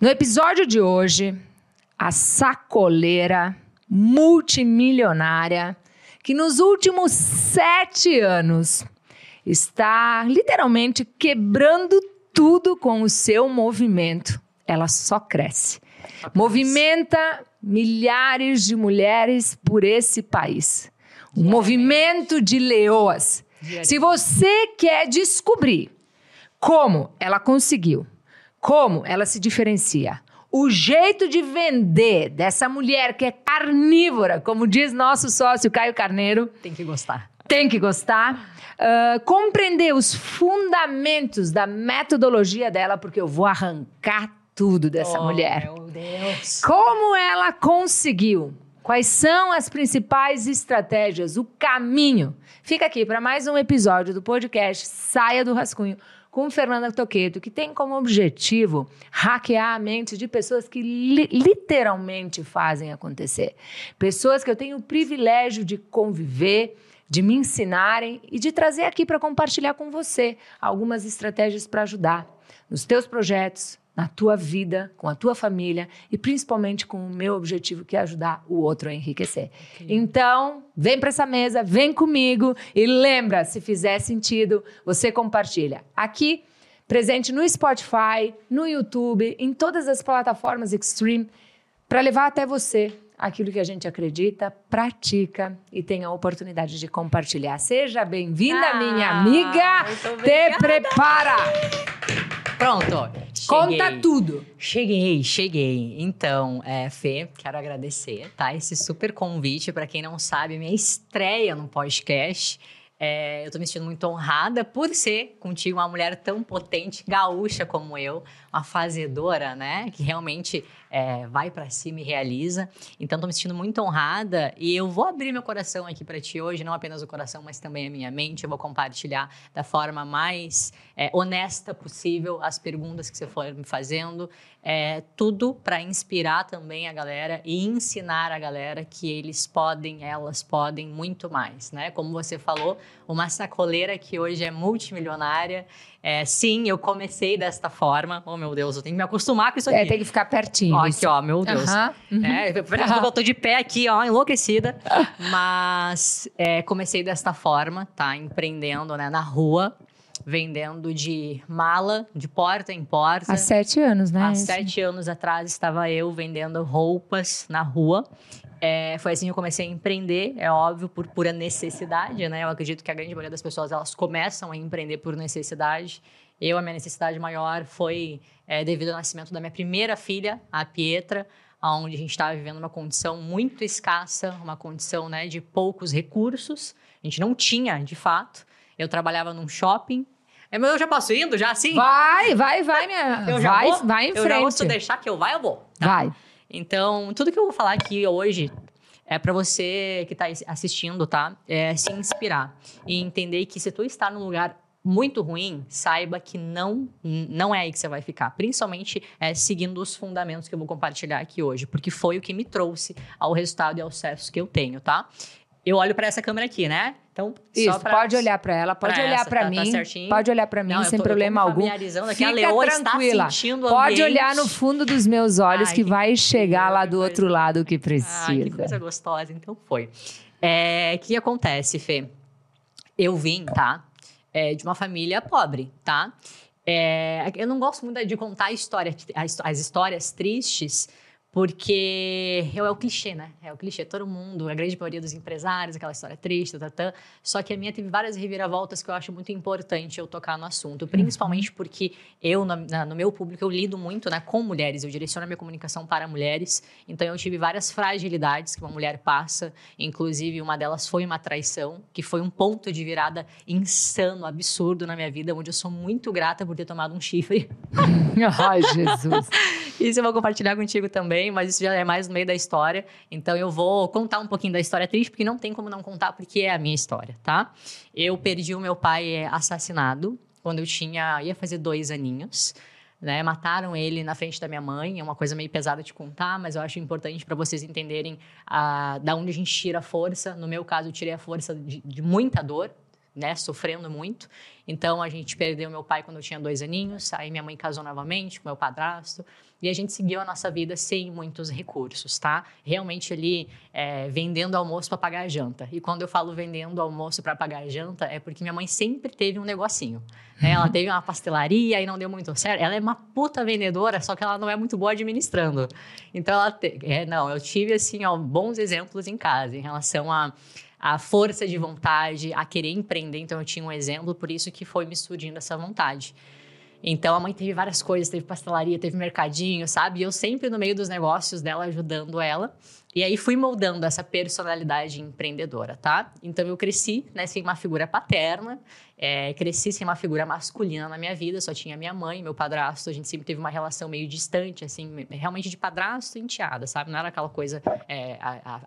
No episódio de hoje, a sacoleira multimilionária que nos últimos sete anos está literalmente quebrando tudo com o seu movimento. Ela só cresce. Movimenta milhares de mulheres por esse país. Um movimento de leoas. Se você quer descobrir como ela conseguiu como ela se diferencia? O jeito de vender dessa mulher que é carnívora, como diz nosso sócio Caio Carneiro. Tem que gostar. Tem que gostar. Uh, compreender os fundamentos da metodologia dela, porque eu vou arrancar tudo dessa oh, mulher. Meu Deus. Como ela conseguiu? Quais são as principais estratégias? O caminho? Fica aqui para mais um episódio do podcast Saia do Rascunho com Fernanda Toqueto, que tem como objetivo hackear a mente de pessoas que li literalmente fazem acontecer. Pessoas que eu tenho o privilégio de conviver, de me ensinarem e de trazer aqui para compartilhar com você algumas estratégias para ajudar nos teus projetos, na tua vida, com a tua família e principalmente com o meu objetivo que é ajudar o outro a enriquecer. Okay. Então, vem para essa mesa, vem comigo e lembra, se fizer sentido, você compartilha. Aqui, presente no Spotify, no YouTube, em todas as plataformas Extreme, para levar até você aquilo que a gente acredita, pratica e tem a oportunidade de compartilhar. Seja bem-vinda, ah, minha amiga. Te prepara. Pronto. Cheguei. Conta tudo. Cheguei, cheguei. Então, é, Fê, quero agradecer, tá? Esse super convite. Para quem não sabe, minha estreia no podcast. É, eu tô me sentindo muito honrada por ser contigo uma mulher tão potente, gaúcha como eu, uma fazedora, né? Que realmente é, vai para cima e realiza. Então, tô me sentindo muito honrada e eu vou abrir meu coração aqui para ti hoje, não apenas o coração, mas também a minha mente. Eu vou compartilhar da forma mais é, honesta possível as perguntas que você for me fazendo. É, tudo para inspirar também a galera e ensinar a galera que eles podem, elas podem muito mais, né? Como você falou, uma sacoleira que hoje é multimilionária. É, sim, eu comecei desta forma. Oh, meu Deus, eu tenho que me acostumar com isso é, aqui. É, tem que ficar pertinho. Ó, aqui, ó, meu Deus. Uhum. É, eu tô de pé aqui, ó, enlouquecida. Mas é, comecei desta forma, tá? Empreendendo, né, na rua vendendo de mala, de porta em porta. Há sete anos, né? Há sete anos atrás estava eu vendendo roupas na rua. É, foi assim que eu comecei a empreender, é óbvio, por pura necessidade, né? Eu acredito que a grande maioria das pessoas, elas começam a empreender por necessidade. Eu, a minha necessidade maior foi é, devido ao nascimento da minha primeira filha, a Pietra, onde a gente estava vivendo uma condição muito escassa, uma condição né, de poucos recursos. A gente não tinha, de fato. Eu trabalhava num shopping. É, mas eu já posso indo, já assim? Vai, vai, vai, minha. Eu já vai, vou, vai em eu frente. Já vou, se deixar que eu vá, eu vou. Tá? Vai. Então, tudo que eu vou falar aqui hoje é para você que está assistindo, tá? É se inspirar e entender que se tu está num lugar muito ruim, saiba que não não é aí que você vai ficar. Principalmente é, seguindo os fundamentos que eu vou compartilhar aqui hoje, porque foi o que me trouxe ao resultado e ao sucesso que eu tenho, tá? Eu olho para essa câmera aqui, né? Então, Isso, pra, pode olhar para ela, pode pra olhar para tá, tá mim. Tá pode olhar para mim Não, sem tô, problema algum. Fica a leoa tranquila. Pode olhar no fundo dos meus olhos Ai, que, que, vai chegar lá do coisa... outro lado que precisa. Ai, que coisa gostosa. Então foi. O é, que acontece, Fê? Eu vim, tá? É, de uma família pobre, tá? É, eu não gosto muito de contar a história, as histórias tristes, porque é o clichê, né? É o clichê. Todo mundo, a grande maioria dos empresários, aquela história triste, tatã. Só que a minha teve várias reviravoltas que eu acho muito importante eu tocar no assunto. Principalmente uhum. porque eu, no, no, meu público, eu lido muito né, com mulheres. Eu direciono a minha comunicação para mulheres. Então, eu tive várias fragilidades que uma mulher passa. Inclusive, uma delas foi uma traição, que foi um ponto de virada insano, absurdo na minha vida, onde eu sou muito grata por ter tomado um chifre. Ai, Jesus. Isso eu vou compartilhar contigo também mas isso já é mais no meio da história. Então eu vou contar um pouquinho da história triste, porque não tem como não contar, porque é a minha história, tá? Eu perdi o meu pai é, assassinado quando eu tinha. ia fazer dois aninhos. Né, mataram ele na frente da minha mãe, é uma coisa meio pesada de contar, mas eu acho importante para vocês entenderem a, da onde a gente tira a força. No meu caso, eu tirei a força de, de muita dor, né, sofrendo muito. Então a gente perdeu meu pai quando eu tinha dois aninhos, aí minha mãe casou novamente com meu padrasto e a gente seguiu a nossa vida sem muitos recursos, tá? Realmente ali é, vendendo almoço para pagar a janta. E quando eu falo vendendo almoço para pagar a janta, é porque minha mãe sempre teve um negocinho. Né? Ela teve uma pastelaria e não deu muito certo. Ela é uma puta vendedora, só que ela não é muito boa administrando. Então ela, te... é, não, eu tive assim ó, bons exemplos em casa em relação a a força de vontade, a querer empreender. Então, eu tinha um exemplo, por isso que foi me surgindo essa vontade. Então, a mãe teve várias coisas, teve pastelaria, teve mercadinho, sabe? E eu sempre no meio dos negócios dela, ajudando ela. E aí fui moldando essa personalidade empreendedora, tá? Então eu cresci né, sem uma figura paterna, é, cresci sem uma figura masculina na minha vida, só tinha minha mãe, meu padrasto, a gente sempre teve uma relação meio distante, assim, realmente de padrasto e enteada, sabe? Não era aquela coisa é,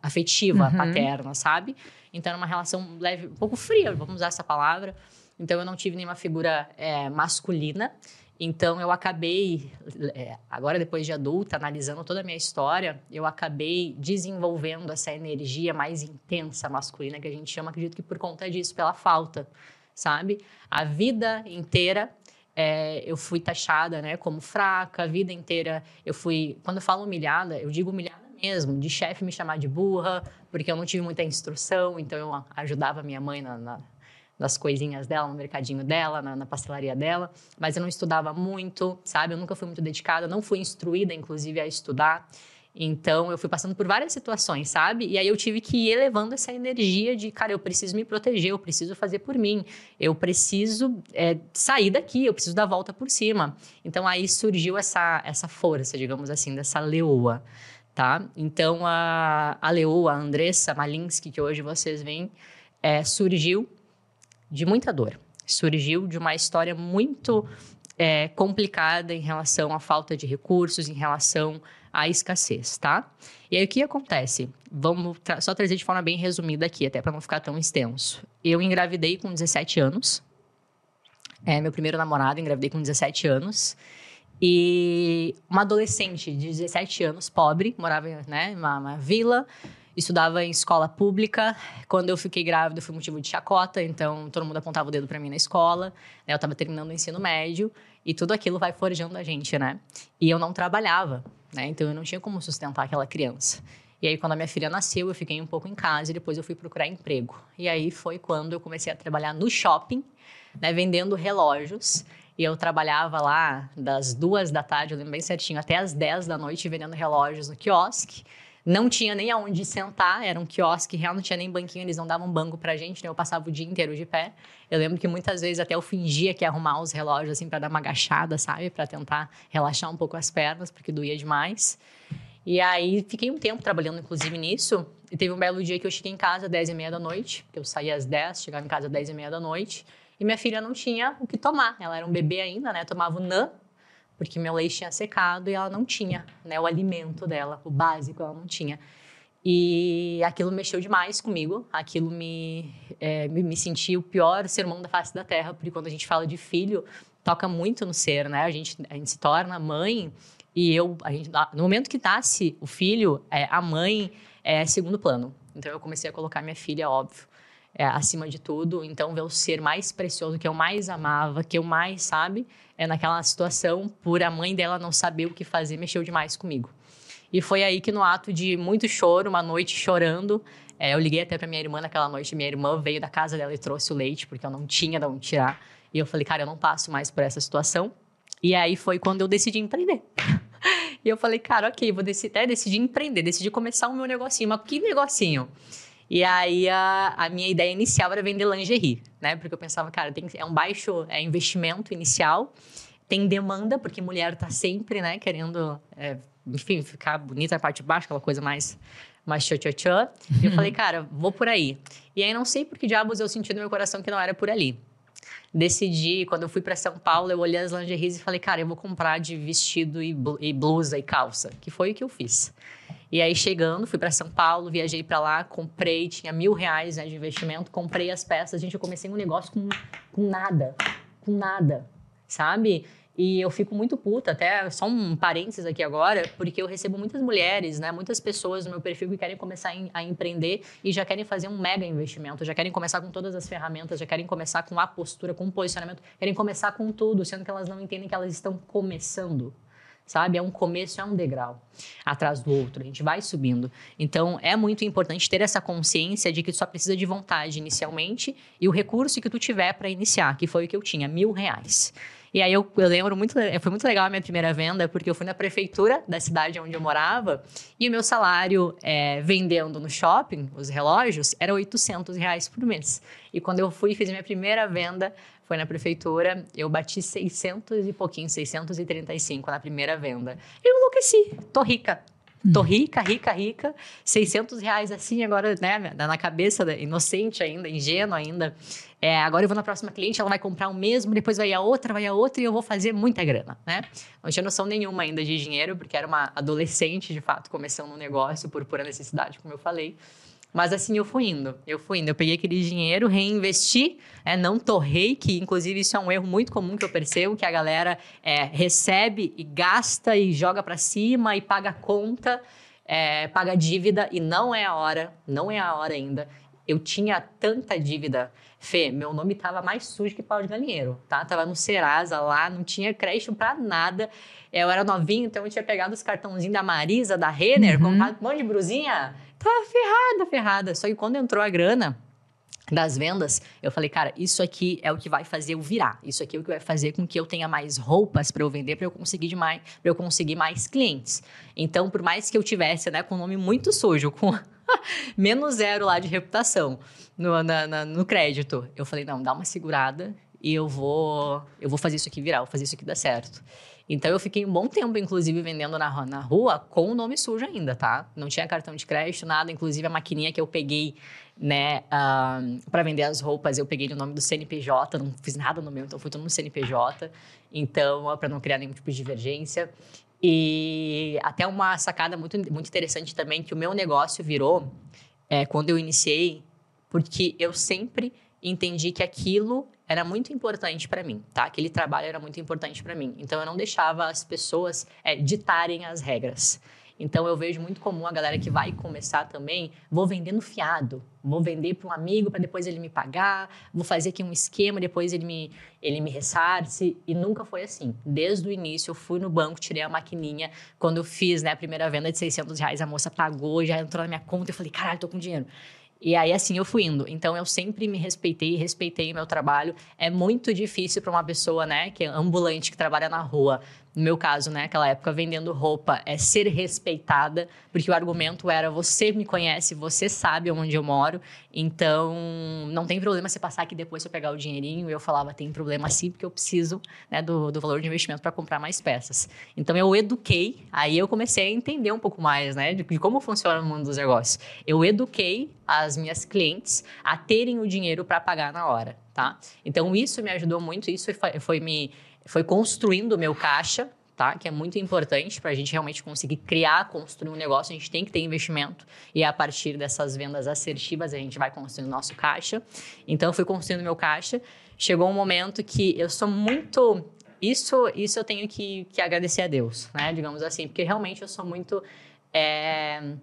afetiva, uhum. paterna, sabe? Então era uma relação leve, um pouco fria, vamos usar essa palavra. Então eu não tive nenhuma figura é, masculina. Então eu acabei, é, agora depois de adulta, analisando toda a minha história, eu acabei desenvolvendo essa energia mais intensa masculina que a gente chama, acredito que por conta disso, pela falta, sabe? A vida inteira é, eu fui taxada, né, como fraca, a vida inteira eu fui, quando eu falo humilhada, eu digo humilhada mesmo, de chefe me chamar de burra, porque eu não tive muita instrução, então eu ajudava minha mãe na, na das coisinhas dela, no mercadinho dela, na, na, pastelaria dela, mas eu não estudava muito, sabe? Eu nunca fui muito dedicada, não fui instruída, inclusive, a estudar. Então, eu fui passando por várias situações, sabe? E aí eu tive que ir elevando essa energia de, cara, eu preciso me proteger, eu preciso fazer por mim, eu preciso é, sair daqui, eu preciso dar volta por cima. Então, aí surgiu essa, essa força, digamos assim, dessa leoa, tá? Então, a, a leoa, a Andressa Malinsky, que hoje vocês veem, é, surgiu de muita dor. Surgiu de uma história muito é, complicada em relação à falta de recursos, em relação à escassez, tá? E aí o que acontece? Vamos tra só trazer de forma bem resumida aqui, até para não ficar tão extenso. Eu engravidei com 17 anos. É, meu primeiro namorado, engravidei com 17 anos. E uma adolescente de 17 anos, pobre, morava né, numa, numa vila, estudava em escola pública. Quando eu fiquei grávida, foi motivo de chacota, então todo mundo apontava o dedo para mim na escola. Né? Eu estava terminando o ensino médio e tudo aquilo vai forjando a gente, né? E eu não trabalhava, né? Então eu não tinha como sustentar aquela criança. E aí, quando a minha filha nasceu, eu fiquei um pouco em casa e depois eu fui procurar emprego. E aí foi quando eu comecei a trabalhar no shopping, né, vendendo relógios. E eu trabalhava lá das duas da tarde, eu lembro bem certinho, até as dez da noite, vendendo relógios no quiosque. Não tinha nem aonde sentar, era um quiosque real, não tinha nem banquinho, eles não davam banco pra gente, né? Eu passava o dia inteiro de pé. Eu lembro que muitas vezes até eu fingia que ia arrumar os relógios, assim, para dar uma agachada, sabe? para tentar relaxar um pouco as pernas, porque doía demais. E aí, fiquei um tempo trabalhando, inclusive, nisso. E teve um belo dia que eu cheguei em casa às 10 e meia da noite, que eu saía às 10, chegava em casa às 10 e meia da noite. E minha filha não tinha o que tomar. Ela era um bebê ainda, né? Tomava o NAN, porque meu leite tinha secado e ela não tinha, né, o alimento dela, o básico ela não tinha. E aquilo mexeu demais comigo, aquilo me, é, me, me senti o pior sermão da face da terra, porque quando a gente fala de filho, toca muito no ser, né? A gente, a gente se torna mãe e eu, a gente, no momento que nasce o filho, é, a mãe é segundo plano. Então eu comecei a colocar minha filha, óbvio, é, acima de tudo. Então ver o ser mais precioso que eu mais amava, que eu mais, sabe? é, naquela situação, por a mãe dela não saber o que fazer, mexeu demais comigo. E foi aí que, no ato de muito choro, uma noite chorando, é, eu liguei até para minha irmã naquela noite. Minha irmã veio da casa dela e trouxe o leite, porque eu não tinha de onde tirar. E eu falei, cara, eu não passo mais por essa situação. E aí foi quando eu decidi empreender. e eu falei, cara, ok, vou decidir, é, decidi empreender, decidi começar o meu negocinho. Mas que negocinho? E aí a, a, minha ideia inicial era vender lingerie, né? Porque eu pensava, cara, tem, é um baixo é, investimento inicial, tem demanda, porque mulher tá sempre, né, querendo, é, enfim, ficar bonita na parte de baixo, aquela coisa mais mais tchô, tchô, tchô. E eu falei, cara, vou por aí. E aí não sei por que diabos eu senti no meu coração que não era por ali. Decidi, quando eu fui para São Paulo, eu olhei as lingeries e falei, cara, eu vou comprar de vestido e blusa e calça, que foi o que eu fiz. E aí, chegando, fui para São Paulo, viajei para lá, comprei, tinha mil reais né, de investimento, comprei as peças. Gente, eu comecei um negócio com, com nada, com nada, sabe? E eu fico muito puta, até só um parênteses aqui agora, porque eu recebo muitas mulheres, né, muitas pessoas no meu perfil que querem começar a empreender e já querem fazer um mega investimento, já querem começar com todas as ferramentas, já querem começar com a postura, com o posicionamento, querem começar com tudo, sendo que elas não entendem que elas estão começando sabe? É um começo, é um degrau atrás do outro. A gente vai subindo. Então, é muito importante ter essa consciência de que tu só precisa de vontade inicialmente e o recurso que tu tiver para iniciar, que foi o que eu tinha, mil reais. E aí eu, eu, lembro muito, foi muito legal a minha primeira venda, porque eu fui na prefeitura da cidade onde eu morava e o meu salário é, vendendo no shopping, os relógios, era 800 reais por mês. E quando eu fui e fiz minha primeira venda, foi na prefeitura, eu bati 600 e pouquinho, 635 na primeira venda. Eu enlouqueci, tô rica. Tô hum. rica, rica, rica. 600 reais assim, agora, né, na cabeça, inocente ainda, ingênuo ainda. É, agora eu vou na próxima cliente, ela vai comprar o mesmo, depois vai a outra, vai a outra e eu vou fazer muita grana, né? Não tinha noção nenhuma ainda de dinheiro, porque era uma adolescente, de fato, começando um negócio por pura necessidade, como eu falei. Mas assim eu fui indo, eu fui indo. Eu peguei aquele dinheiro, reinvesti, é, não torrei, que inclusive isso é um erro muito comum que eu percebo, que a galera é, recebe e gasta e joga para cima e paga conta, é, paga dívida e não é a hora, não é a hora ainda. Eu tinha tanta dívida, Fê, meu nome tava mais sujo que pau de galinheiro, tá? Tava no Serasa lá, não tinha crédito para nada. Eu era novinho, então eu tinha pegado os cartãozinhos da Marisa, da Renner, uhum. comprado um monte de brusinha tava ferrada, ferrada. Só que quando entrou a grana das vendas, eu falei, cara, isso aqui é o que vai fazer eu virar. Isso aqui é o que vai fazer com que eu tenha mais roupas para eu vender, para eu conseguir de mais, para eu conseguir mais clientes. Então, por mais que eu tivesse, né, com um nome muito sujo, com menos zero lá de reputação no, na, na, no crédito, eu falei, não, dá uma segurada e eu vou, eu vou fazer isso aqui virar, vou fazer isso aqui dar certo. Então eu fiquei um bom tempo, inclusive, vendendo na, na rua com o nome sujo ainda, tá? Não tinha cartão de crédito, nada. Inclusive a maquininha que eu peguei, né, uh, para vender as roupas, eu peguei no nome do CNPJ, não fiz nada no meu, então foi tudo no CNPJ. Então, para não criar nenhum tipo de divergência. E até uma sacada muito, muito interessante também, que o meu negócio virou é, quando eu iniciei, porque eu sempre entendi que aquilo era muito importante para mim, tá? Aquele trabalho era muito importante para mim. Então eu não deixava as pessoas é, ditarem as regras. Então eu vejo muito comum a galera que vai começar também, vou vendendo fiado, vou vender para um amigo para depois ele me pagar, vou fazer aqui um esquema, depois ele me ele me ressarce e nunca foi assim. Desde o início eu fui no banco, tirei a maquininha, quando eu fiz né, a primeira venda de 600 reais, a moça pagou, já entrou na minha conta, eu falei, caralho, tô com dinheiro. E aí, assim, eu fui indo. Então, eu sempre me respeitei, respeitei meu trabalho. É muito difícil para uma pessoa, né, que é ambulante, que trabalha na rua, no meu caso, né, época vendendo roupa, é ser respeitada, porque o argumento era você me conhece, você sabe onde eu moro, então não tem problema você passar aqui depois eu pegar o dinheirinho. Eu falava, tem problema sim, porque eu preciso né, do, do valor de investimento para comprar mais peças. Então eu eduquei, aí eu comecei a entender um pouco mais, né, de, de como funciona o mundo dos negócios. Eu eduquei as minhas clientes a terem o dinheiro para pagar na hora, tá? Então isso me ajudou muito, isso foi, foi me foi construindo o meu caixa, tá? Que é muito importante para a gente realmente conseguir criar, construir um negócio. A gente tem que ter investimento e a partir dessas vendas assertivas a gente vai construindo nosso caixa. Então, eu fui construindo meu caixa. Chegou um momento que eu sou muito isso, isso eu tenho que, que agradecer a Deus, né? Digamos assim, porque realmente eu sou muito é,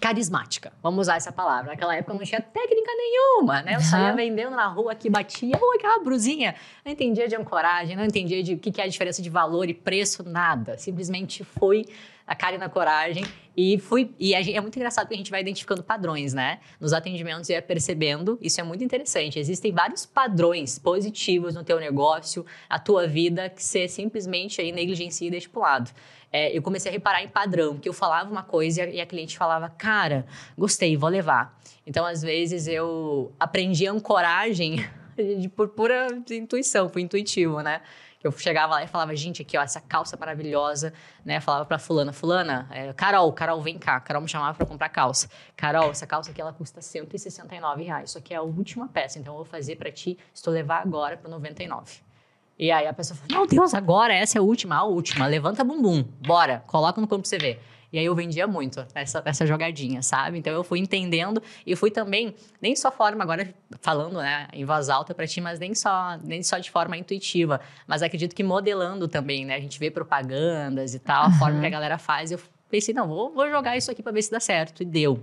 carismática. Vamos usar essa palavra. Naquela época não tinha técnica nenhuma, né? Eu saía vendendo na rua que batia, oi, aquela brusinha. Não entendia de ancoragem, não entendia de o que, que é a diferença de valor e preço, nada. Simplesmente foi a cara e na coragem e fui e gente, é muito engraçado que a gente vai identificando padrões, né? Nos atendimentos e é percebendo, isso é muito interessante. Existem vários padrões positivos no teu negócio, a tua vida que você simplesmente aí negligencia e deixa pro lado é, eu comecei a reparar em padrão, que eu falava uma coisa e a cliente falava, cara, gostei, vou levar. Então, às vezes, eu aprendi ancoragem por pura intuição, foi intuitivo, né? Eu chegava lá e falava, gente, aqui, ó, essa calça maravilhosa, né? Falava pra fulana, fulana, é, Carol, Carol, vem cá. Carol me chamava pra comprar calça. Carol, essa calça aqui, ela custa 169 reais. Isso aqui é a última peça, então eu vou fazer para ti, se tu levar agora, por 99. E aí a pessoa fala, meu Deus, agora essa é a última, a última. Levanta bumbum, bora, coloca no corpo pra você ver. E aí eu vendia muito essa, essa jogadinha, sabe? Então eu fui entendendo e fui também, nem só forma, agora falando né, em voz alta para ti, mas nem só, nem só de forma intuitiva, mas acredito que modelando também, né? A gente vê propagandas e tal, a uhum. forma que a galera faz. Eu pensei, não, vou, vou jogar isso aqui para ver se dá certo. E deu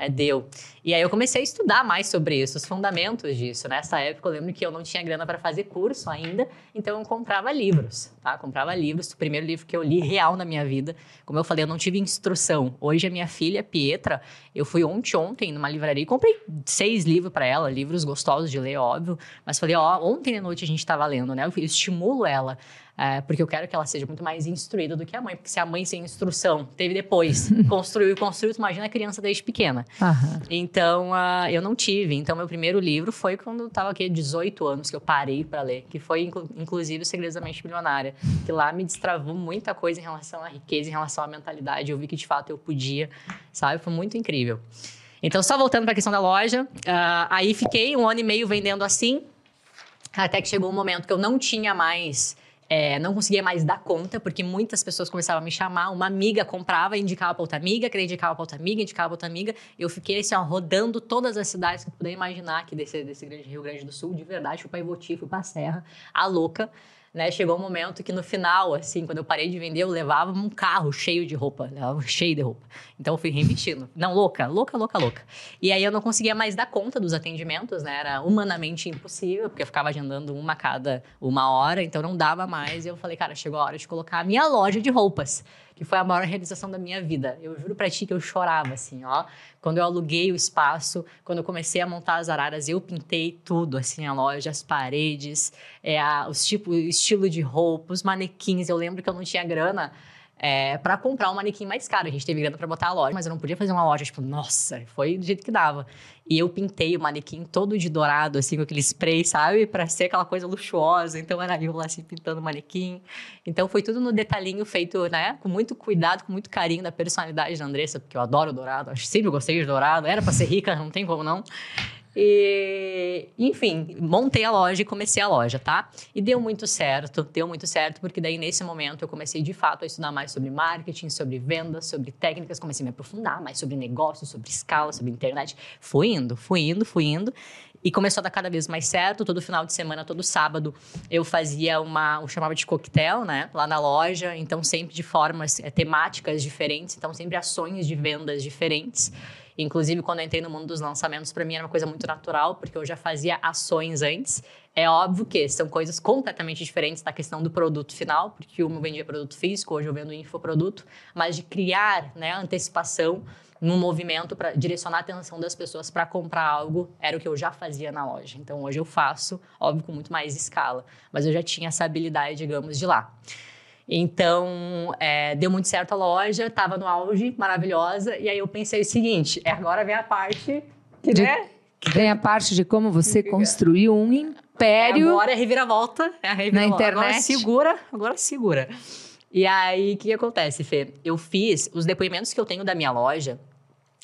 é, deu. E aí eu comecei a estudar mais sobre isso, os fundamentos disso. Nessa época eu lembro que eu não tinha grana para fazer curso ainda, então eu comprava livros, tá? Comprava livros. O primeiro livro que eu li real na minha vida, como eu falei, eu não tive instrução. Hoje a minha filha, Pietra, eu fui ontem, ontem numa livraria e comprei seis livros para ela, livros gostosos de ler, óbvio. Mas falei, ó, ontem à noite a gente estava lendo, né? Eu estimulo ela é, porque eu quero que ela seja muito mais instruída do que a mãe. Porque se a mãe sem instrução teve depois, construiu e construiu, tu imagina a criança desde pequena. Então, uh, eu não tive. Então, meu primeiro livro foi quando eu tava aqui 18 anos que eu parei para ler, que foi inclu inclusive o Segredos da Mente Milionária, que lá me destravou muita coisa em relação à riqueza, em relação à mentalidade. Eu vi que de fato eu podia, sabe? Foi muito incrível. Então, só voltando para a questão da loja, uh, aí fiquei um ano e meio vendendo assim, até que chegou um momento que eu não tinha mais é, não conseguia mais dar conta, porque muitas pessoas começavam a me chamar. Uma amiga comprava, indicava para outra amiga, que indicava para outra amiga, indicava para outra amiga. Eu fiquei assim, ó, rodando todas as cidades que eu puder imaginar aqui desse, desse grande Rio Grande do Sul, de verdade. Fui para Ivoti, fui para Serra, a louca né? Chegou um momento que no final, assim, quando eu parei de vender, eu levava um carro cheio de roupa, levava cheio de roupa. Então eu fui reinvestindo. Não, louca, louca, louca, louca. E aí eu não conseguia mais dar conta dos atendimentos, né? Era humanamente impossível, porque eu ficava agendando uma cada uma hora, então não dava mais. E eu falei, cara, chegou a hora de colocar a minha loja de roupas que foi a maior realização da minha vida. Eu juro pra ti que eu chorava, assim, ó. Quando eu aluguei o espaço, quando eu comecei a montar as araras, eu pintei tudo, assim, a loja, as paredes, é, a, os tipos, estilo de roupa, os manequins. Eu lembro que eu não tinha grana é, para comprar um manequim mais caro. A gente teve grana para botar a loja, mas eu não podia fazer uma loja, tipo, nossa, foi do jeito que dava. E eu pintei o manequim todo de dourado, assim, com aquele spray, sabe? Para ser aquela coisa luxuosa. Então era eu lá, assim, pintando o manequim. Então foi tudo no detalhinho feito, né? Com muito cuidado, com muito carinho da personalidade da Andressa, porque eu adoro dourado. Acho sempre gostei de dourado. Era para ser rica, não tem como não. E, enfim, montei a loja e comecei a loja, tá? E deu muito certo, deu muito certo, porque daí nesse momento eu comecei de fato a estudar mais sobre marketing, sobre vendas, sobre técnicas, comecei a me aprofundar mais sobre negócios, sobre escala, sobre internet. Fui indo, fui indo, fui indo. E começou a dar cada vez mais certo. Todo final de semana, todo sábado, eu fazia uma, eu chamava de coquetel, né? Lá na loja. Então, sempre de formas é, temáticas diferentes. Então, sempre ações de vendas diferentes. Inclusive, quando eu entrei no mundo dos lançamentos, para mim era uma coisa muito natural, porque eu já fazia ações antes. É óbvio que são coisas completamente diferentes da questão do produto final, porque uma eu vendia produto físico, hoje eu vendo infoproduto, mas de criar né, antecipação num movimento para direcionar a atenção das pessoas para comprar algo, era o que eu já fazia na loja. Então hoje eu faço, óbvio, com muito mais escala, mas eu já tinha essa habilidade, digamos, de lá. Então, é, deu muito certo a loja, estava no auge, maravilhosa. E aí eu pensei o seguinte: é, agora vem a parte que, de, né? Vem a parte de como você construiu um império. É, agora é reviravolta. É a reviravolta. Na internet. Agora segura, agora segura. E aí, o que acontece, Fê? Eu fiz os depoimentos que eu tenho da minha loja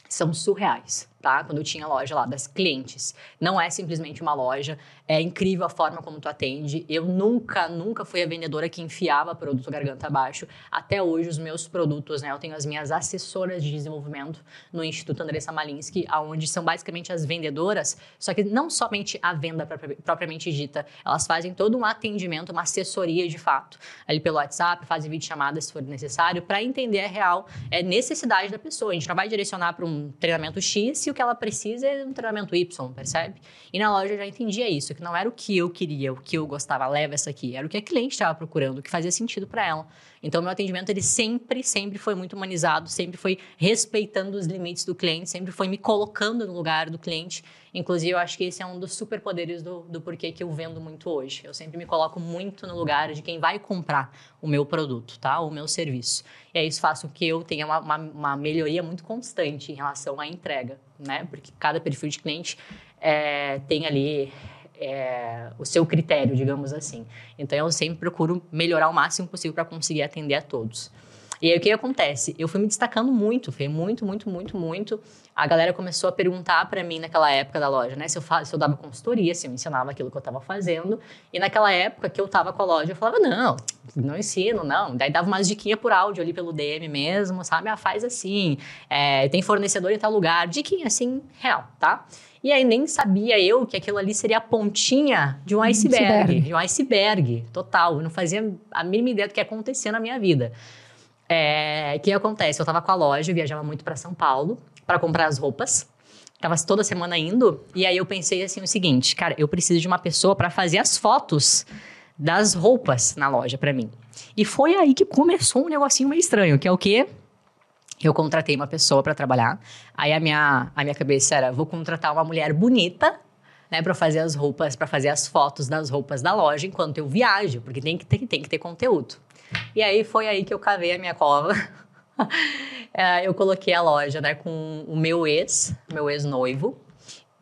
são surreais tá? Quando eu tinha loja lá das clientes. Não é simplesmente uma loja, é incrível a forma como tu atende. Eu nunca, nunca fui a vendedora que enfiava produto garganta abaixo. Até hoje os meus produtos, né? Eu tenho as minhas assessoras de desenvolvimento no Instituto Andressa Malinsky, aonde são basicamente as vendedoras, só que não somente a venda propriamente dita, elas fazem todo um atendimento, uma assessoria de fato, ali pelo WhatsApp, fazem vídeo chamadas se for necessário, para entender a real é, necessidade da pessoa. A gente não vai direcionar para um treinamento X se o que ela precisa é um treinamento Y, percebe? E na loja eu já entendia isso, que não era o que eu queria, o que eu gostava, leva essa aqui, era o que a cliente estava procurando, o que fazia sentido para ela. Então, meu atendimento, ele sempre, sempre foi muito humanizado, sempre foi respeitando os limites do cliente, sempre foi me colocando no lugar do cliente. Inclusive, eu acho que esse é um dos superpoderes do, do porquê que eu vendo muito hoje. Eu sempre me coloco muito no lugar de quem vai comprar o meu produto, tá? O meu serviço. E aí, isso faz com que eu tenha uma, uma, uma melhoria muito constante em relação à entrega, né? Porque cada perfil de cliente é, tem ali é, o seu critério, digamos assim. Então eu sempre procuro melhorar o máximo possível para conseguir atender a todos. E aí o que acontece? Eu fui me destacando muito, foi muito, muito, muito, muito. A galera começou a perguntar para mim naquela época da loja, né? Se eu, se eu dava consultoria, se eu ensinava aquilo que eu estava fazendo. E naquela época que eu estava com a loja, eu falava, não, não ensino, não. Daí dava umas diquinhas por áudio ali pelo DM mesmo, sabe? Ah, faz assim, é, tem fornecedor em tal lugar. Diquinha assim, real, tá? E aí nem sabia eu que aquilo ali seria a pontinha de um iceberg, iceberg. de um iceberg total. Eu não fazia a mínima ideia do que ia acontecer na minha vida. É, o que acontece? Eu estava com a loja, eu viajava muito para São Paulo para comprar as roupas. Tava toda semana indo, e aí eu pensei assim o seguinte, cara, eu preciso de uma pessoa para fazer as fotos das roupas na loja para mim. E foi aí que começou um negocinho meio estranho, que é o quê? Eu contratei uma pessoa para trabalhar. Aí a minha, a minha cabeça era: vou contratar uma mulher bonita, né, para fazer as roupas, para fazer as fotos das roupas da loja enquanto eu viajo, porque tem que ter, tem que ter conteúdo. E aí foi aí que eu cavei a minha cova. É, eu coloquei a loja, né, com o meu ex, meu ex-noivo.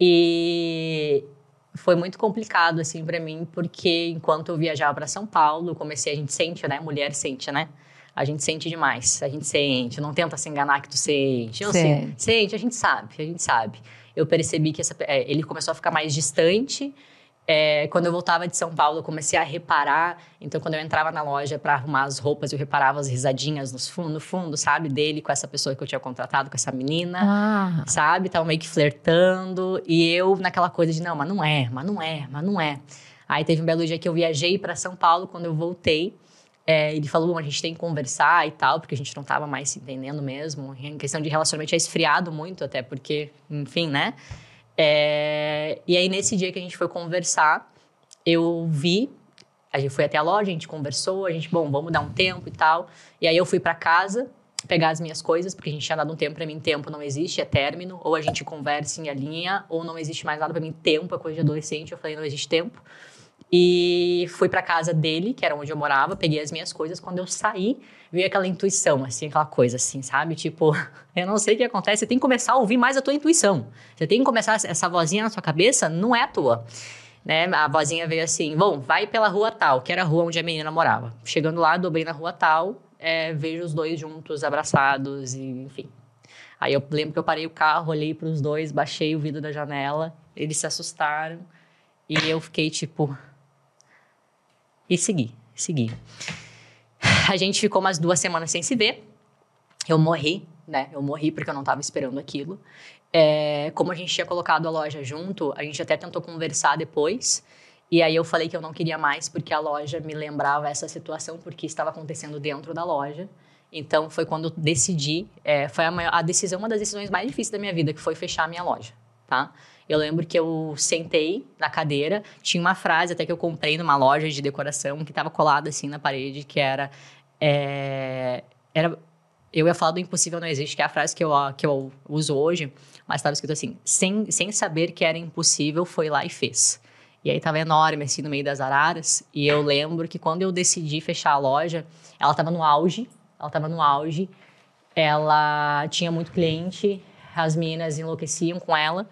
E foi muito complicado, assim, para mim, porque enquanto eu viajava para São Paulo, comecei, a gente sente, né, mulher sente, né? A gente sente demais, a gente sente, não tenta se enganar que tu sente. Eu sei. Sente, a gente sabe, a gente sabe. Eu percebi que essa, é, ele começou a ficar mais distante, é, quando eu voltava de São Paulo, eu comecei a reparar. Então, quando eu entrava na loja para arrumar as roupas, eu reparava as risadinhas no fundo, no fundo, sabe? Dele com essa pessoa que eu tinha contratado, com essa menina, ah. sabe? Tava meio que flertando. E eu naquela coisa de, não, mas não é, mas não é, mas não é. Aí teve um belo dia que eu viajei para São Paulo. Quando eu voltei, é, ele falou, a gente tem que conversar e tal, porque a gente não tava mais se entendendo mesmo. Em questão de relacionamento, tinha esfriado muito, até porque, enfim, né? É, e aí, nesse dia que a gente foi conversar, eu vi, a gente foi até a loja, a gente conversou, a gente, bom, vamos dar um tempo e tal. E aí eu fui para casa pegar as minhas coisas, porque a gente tinha dado um tempo para mim, tempo não existe, é término, ou a gente conversa em linha, ou não existe mais nada para mim, tempo é coisa de adolescente. Eu falei, não existe tempo. E fui para casa dele, que era onde eu morava, peguei as minhas coisas. Quando eu saí, veio aquela intuição, assim, aquela coisa assim, sabe? Tipo, eu não sei o que acontece, você tem que começar a ouvir mais a tua intuição. Você tem que começar essa vozinha na sua cabeça, não é a tua. Né? A vozinha veio assim, bom, vai pela rua tal, que era a rua onde a menina morava. Chegando lá, dobrei na rua tal, é, vejo os dois juntos, abraçados, e, enfim. Aí eu lembro que eu parei o carro, olhei para os dois, baixei o vidro da janela, eles se assustaram, e eu fiquei tipo, e segui, segui. A gente ficou umas duas semanas sem se ver. Eu morri, né? Eu morri porque eu não estava esperando aquilo. É, como a gente tinha colocado a loja junto, a gente até tentou conversar depois. E aí eu falei que eu não queria mais porque a loja me lembrava essa situação porque estava acontecendo dentro da loja. Então foi quando eu decidi, é, foi a, maior, a decisão, uma das decisões mais difíceis da minha vida, que foi fechar a minha loja, tá? Eu lembro que eu sentei na cadeira, tinha uma frase até que eu comprei numa loja de decoração que estava colada assim na parede, que era, é, era. Eu ia falar do impossível não existe, que é a frase que eu, que eu uso hoje, mas estava escrito assim: sem, sem saber que era impossível, foi lá e fez. E aí estava enorme, assim, no meio das araras. E eu lembro que quando eu decidi fechar a loja, ela estava no auge. Ela estava no auge. Ela tinha muito cliente. As meninas enlouqueciam com ela.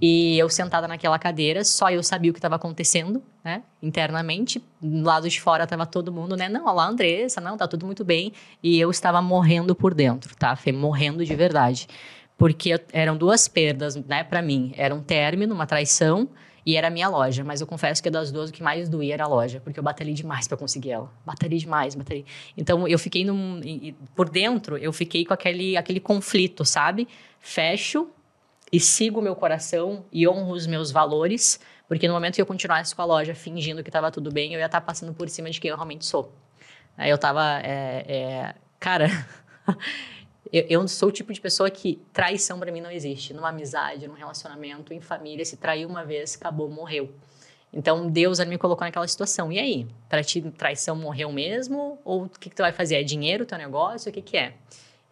E eu sentada naquela cadeira, só eu sabia o que estava acontecendo, né? Internamente. Do lado de fora estava todo mundo, né? Não, lá, Andressa, não, tá tudo muito bem. E eu estava morrendo por dentro, tá? Fê, morrendo de verdade. Porque eram duas perdas, né, para mim. Era um término, uma traição e era a minha loja. Mas eu confesso que das duas, o que mais doía era a loja, porque eu batalhei demais para conseguir ela. Batalhei demais, batalhei. Então eu fiquei num, por dentro, eu fiquei com aquele, aquele conflito, sabe? Fecho e sigo o meu coração e honro os meus valores, porque no momento que eu continuasse com a loja fingindo que estava tudo bem, eu ia estar tá passando por cima de quem eu realmente sou. Aí eu tava. É, é, cara, eu, eu, sou o tipo de pessoa que traição para mim não existe. Numa amizade, num relacionamento, em família, se traiu uma vez, acabou, morreu. Então Deus me colocou naquela situação. E aí? Para ti, traição morreu mesmo? Ou o que, que tu vai fazer? É dinheiro teu negócio? O que, que é?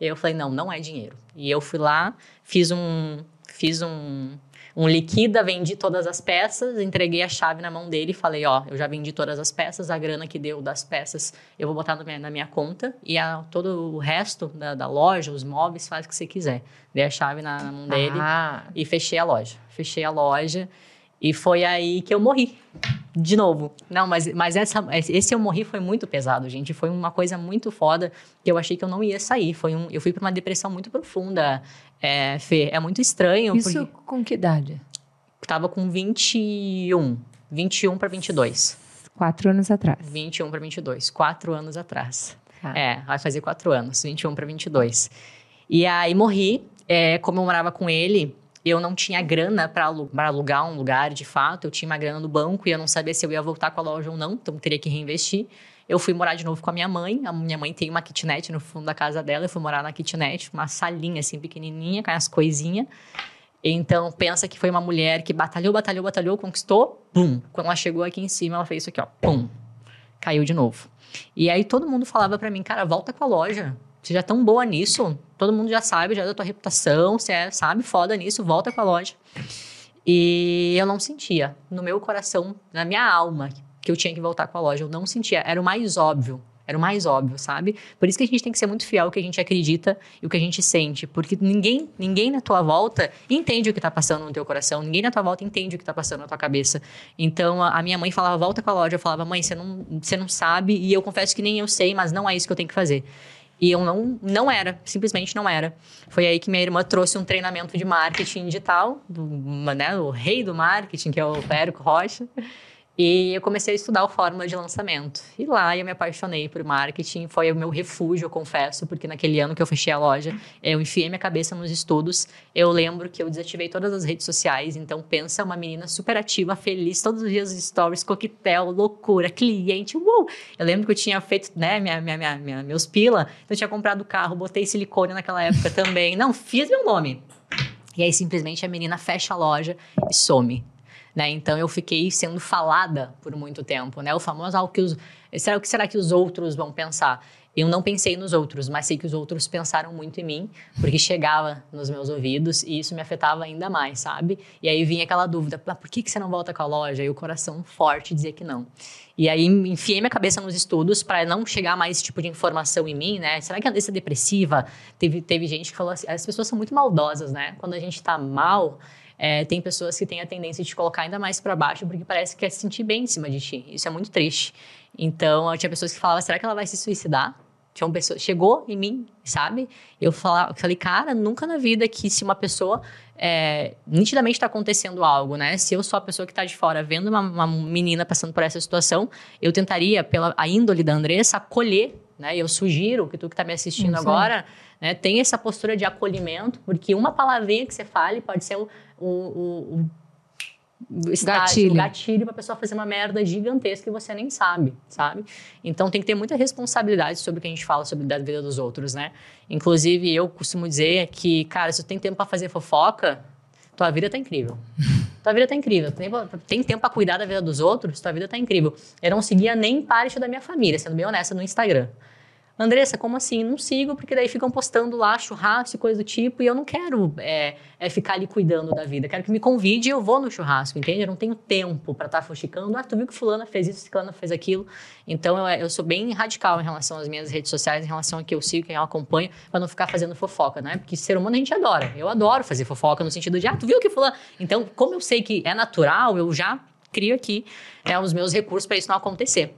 Eu falei, não, não é dinheiro. E eu fui lá, fiz um, fiz um, um liquida, vendi todas as peças, entreguei a chave na mão dele e falei, ó, eu já vendi todas as peças, a grana que deu das peças eu vou botar minha, na minha conta e a, todo o resto da, da, loja, os móveis, faz o que você quiser. Dei a chave na, na mão dele ah. e fechei a loja. Fechei a loja E foi aí que eu morri. De novo. Não, mas, mas essa, esse eu morri foi muito pesado, gente. Foi uma coisa muito foda que eu achei que eu não ia sair. Foi um, eu fui para uma depressão muito profunda, é, Fê. É muito estranho. Isso com que idade? Tava com 21. 21 para 22. Quatro anos atrás. 21 para 22. Quatro anos atrás. Ah. É, vai fazer quatro anos. 21 para 22. E aí morri. É, como eu morava com ele, eu não tinha grana para alugar um lugar de fato, eu tinha uma grana no banco e eu não sabia se eu ia voltar com a loja ou não, então teria que reinvestir. Eu fui morar de novo com a minha mãe. A minha mãe tem uma kitnet no fundo da casa dela. Eu fui morar na kitnet, uma salinha assim pequenininha, com as coisinhas. Então, pensa que foi uma mulher que batalhou, batalhou, batalhou, conquistou, pum. Quando ela chegou aqui em cima, ela fez isso aqui, ó, pum. Caiu de novo. E aí todo mundo falava para mim, cara, volta com a loja. Você já é tão boa nisso, todo mundo já sabe, já é da tua reputação, você é, sabe, foda nisso, volta com a loja. E eu não sentia no meu coração, na minha alma, que eu tinha que voltar com a loja. Eu não sentia, era o mais óbvio. Era o mais óbvio, sabe? Por isso que a gente tem que ser muito fiel ao que a gente acredita e o que a gente sente. Porque ninguém, ninguém na tua volta entende o que tá passando no teu coração. Ninguém na tua volta entende o que tá passando na tua cabeça. Então, a, a minha mãe falava, volta com a loja. Eu falava, mãe, você não, você não sabe. E eu confesso que nem eu sei, mas não é isso que eu tenho que fazer. E eu não, não era, simplesmente não era. Foi aí que minha irmã trouxe um treinamento de marketing digital, do, né, o rei do marketing, que é o Érico Rocha. E eu comecei a estudar o fórmula de lançamento. E lá eu me apaixonei por marketing. Foi o meu refúgio, eu confesso, porque naquele ano que eu fechei a loja, eu enfiei minha cabeça nos estudos. Eu lembro que eu desativei todas as redes sociais. Então, pensa uma menina super ativa, feliz, todos os dias stories, coquetel, loucura, cliente, uou! Eu lembro que eu tinha feito, né, minha, minha, minha, meus pila. Então, eu tinha comprado carro, botei silicone naquela época também. Não, fiz meu nome. E aí, simplesmente, a menina fecha a loja e some. Né? Então eu fiquei sendo falada por muito tempo, né? O famoso algo que os será o que será que os outros vão pensar? Eu não pensei nos outros, mas sei que os outros pensaram muito em mim, porque chegava nos meus ouvidos e isso me afetava ainda mais, sabe? E aí vinha aquela dúvida: por que, que você não volta com a loja? E o coração forte dizia que não. E aí enfiei minha cabeça nos estudos para não chegar mais esse tipo de informação em mim, né? Será que a Andressa é depressiva? Teve, teve gente que falou assim: as pessoas são muito maldosas, né? Quando a gente tá mal é, tem pessoas que têm a tendência de te colocar ainda mais para baixo porque parece que quer se sentir bem em cima de ti. Isso é muito triste. Então, tinha pessoas que falavam: será que ela vai se suicidar? Tinha uma pessoa, chegou em mim, sabe? Eu, falava, eu falei, cara, nunca na vida que se uma pessoa é, nitidamente está acontecendo algo, né? Se eu sou a pessoa que está de fora vendo uma, uma, menina passando por essa situação, eu tentaria, pela a índole da Andressa, acolher, né? Eu sugiro que tu que está me assistindo agora né, tenha essa postura de acolhimento, porque uma palavrinha que você fale pode ser o, o, o, o gatilho, gatilho para a pessoa fazer uma merda gigantesca que você nem sabe, sabe? Então tem que ter muita responsabilidade sobre o que a gente fala sobre a vida dos outros, né? Inclusive eu costumo dizer que, cara, se tu tem tempo para fazer fofoca, tua vida tá incrível. tua vida tá incrível. Tem, tem tempo para cuidar da vida dos outros, tua vida tá incrível. Eu não seguia nem parte da minha família, sendo bem honesta, no Instagram. Andressa, como assim? Não sigo, porque daí ficam postando lá churrasco e coisa do tipo, e eu não quero é, é ficar ali cuidando da vida. Quero que me convide e eu vou no churrasco, entende? Eu não tenho tempo para estar tá fuxicando. Ah, tu viu que fulana fez isso, fulana fez aquilo. Então, eu, eu, sou bem radical em relação às minhas redes sociais, em relação a que eu sigo, quem eu acompanho, para não ficar fazendo fofoca, né? Porque ser humano a gente adora. Eu adoro fazer fofoca no sentido de, ah, tu viu que fulana... Então, como eu sei que é natural, eu já crio aqui é, os meus recursos para isso não acontecer.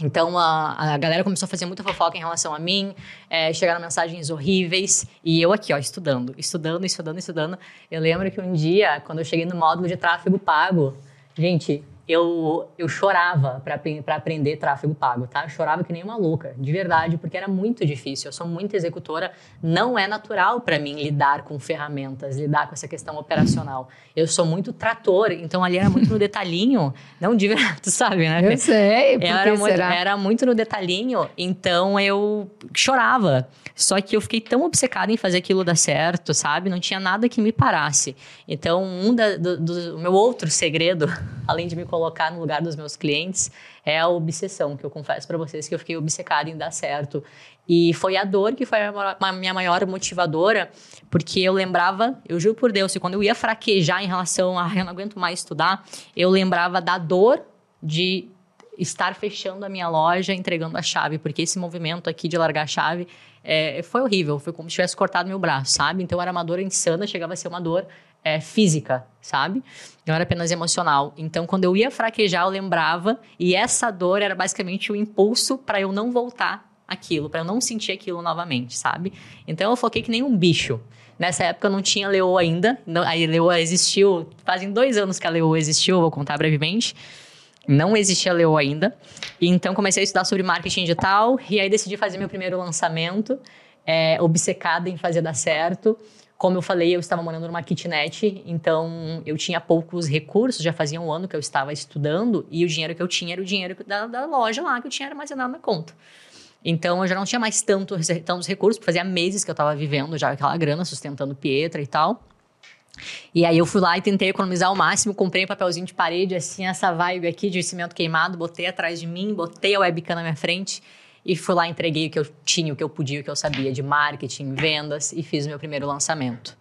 Então a, a galera começou a fazer muita fofoca em relação a mim, é, chegaram mensagens horríveis e eu aqui, ó, estudando, estudando, estudando, estudando. Eu lembro que um dia, quando eu cheguei no módulo de tráfego pago, gente, eu, eu chorava para aprender tráfego pago, tá? Eu chorava que nem uma louca, de verdade, porque era muito difícil. Eu sou muito executora, não é natural para mim lidar com ferramentas, lidar com essa questão operacional. Eu sou muito trator, então ali era muito no detalhinho, não de verdade, tu sabe, né? Eu sei, porque era muito, será? era muito no detalhinho, então eu chorava. Só que eu fiquei tão obcecada em fazer aquilo dar certo, sabe? Não tinha nada que me parasse. Então, um da, do, do meu outro segredo, além de me colocar no lugar dos meus clientes, é a obsessão, que eu confesso para vocês que eu fiquei obcecada em dar certo. E foi a dor que foi a minha maior motivadora, porque eu lembrava, eu juro por Deus, que quando eu ia fraquejar em relação a ah, eu não aguento mais estudar, eu lembrava da dor de estar fechando a minha loja, entregando a chave, porque esse movimento aqui de largar a chave é, foi horrível, foi como se tivesse cortado meu braço, sabe? Então era uma dor insana, chegava a ser uma dor é, física, sabe? Não era apenas emocional. Então, quando eu ia fraquejar, eu lembrava, e essa dor era basicamente o impulso para eu não voltar aquilo, para eu não sentir aquilo novamente, sabe? Então, eu foquei que nem um bicho. Nessa época não tinha Leoa ainda, não, a Leoa existiu, fazem dois anos que a Leoa existiu, vou contar brevemente. Não existia Leoa ainda. E então comecei a estudar sobre marketing digital e aí decidi fazer meu primeiro lançamento, é, obcecada em fazer dar certo. Como eu falei, eu estava morando numa kitnet, então eu tinha poucos recursos, já fazia um ano que eu estava estudando, e o dinheiro que eu tinha era o dinheiro da, da loja lá que eu tinha armazenado na conta. Então eu já não tinha mais tanto, tantos recursos, fazia meses que eu estava vivendo já aquela grana, sustentando Pietra e tal. E aí eu fui lá e tentei economizar o máximo, comprei um papelzinho de parede, assim, essa vibe aqui de cimento queimado, botei atrás de mim, botei a webcam na minha frente e fui lá, entreguei o que eu tinha, o que eu podia, o que eu sabia de marketing, vendas e fiz o meu primeiro lançamento.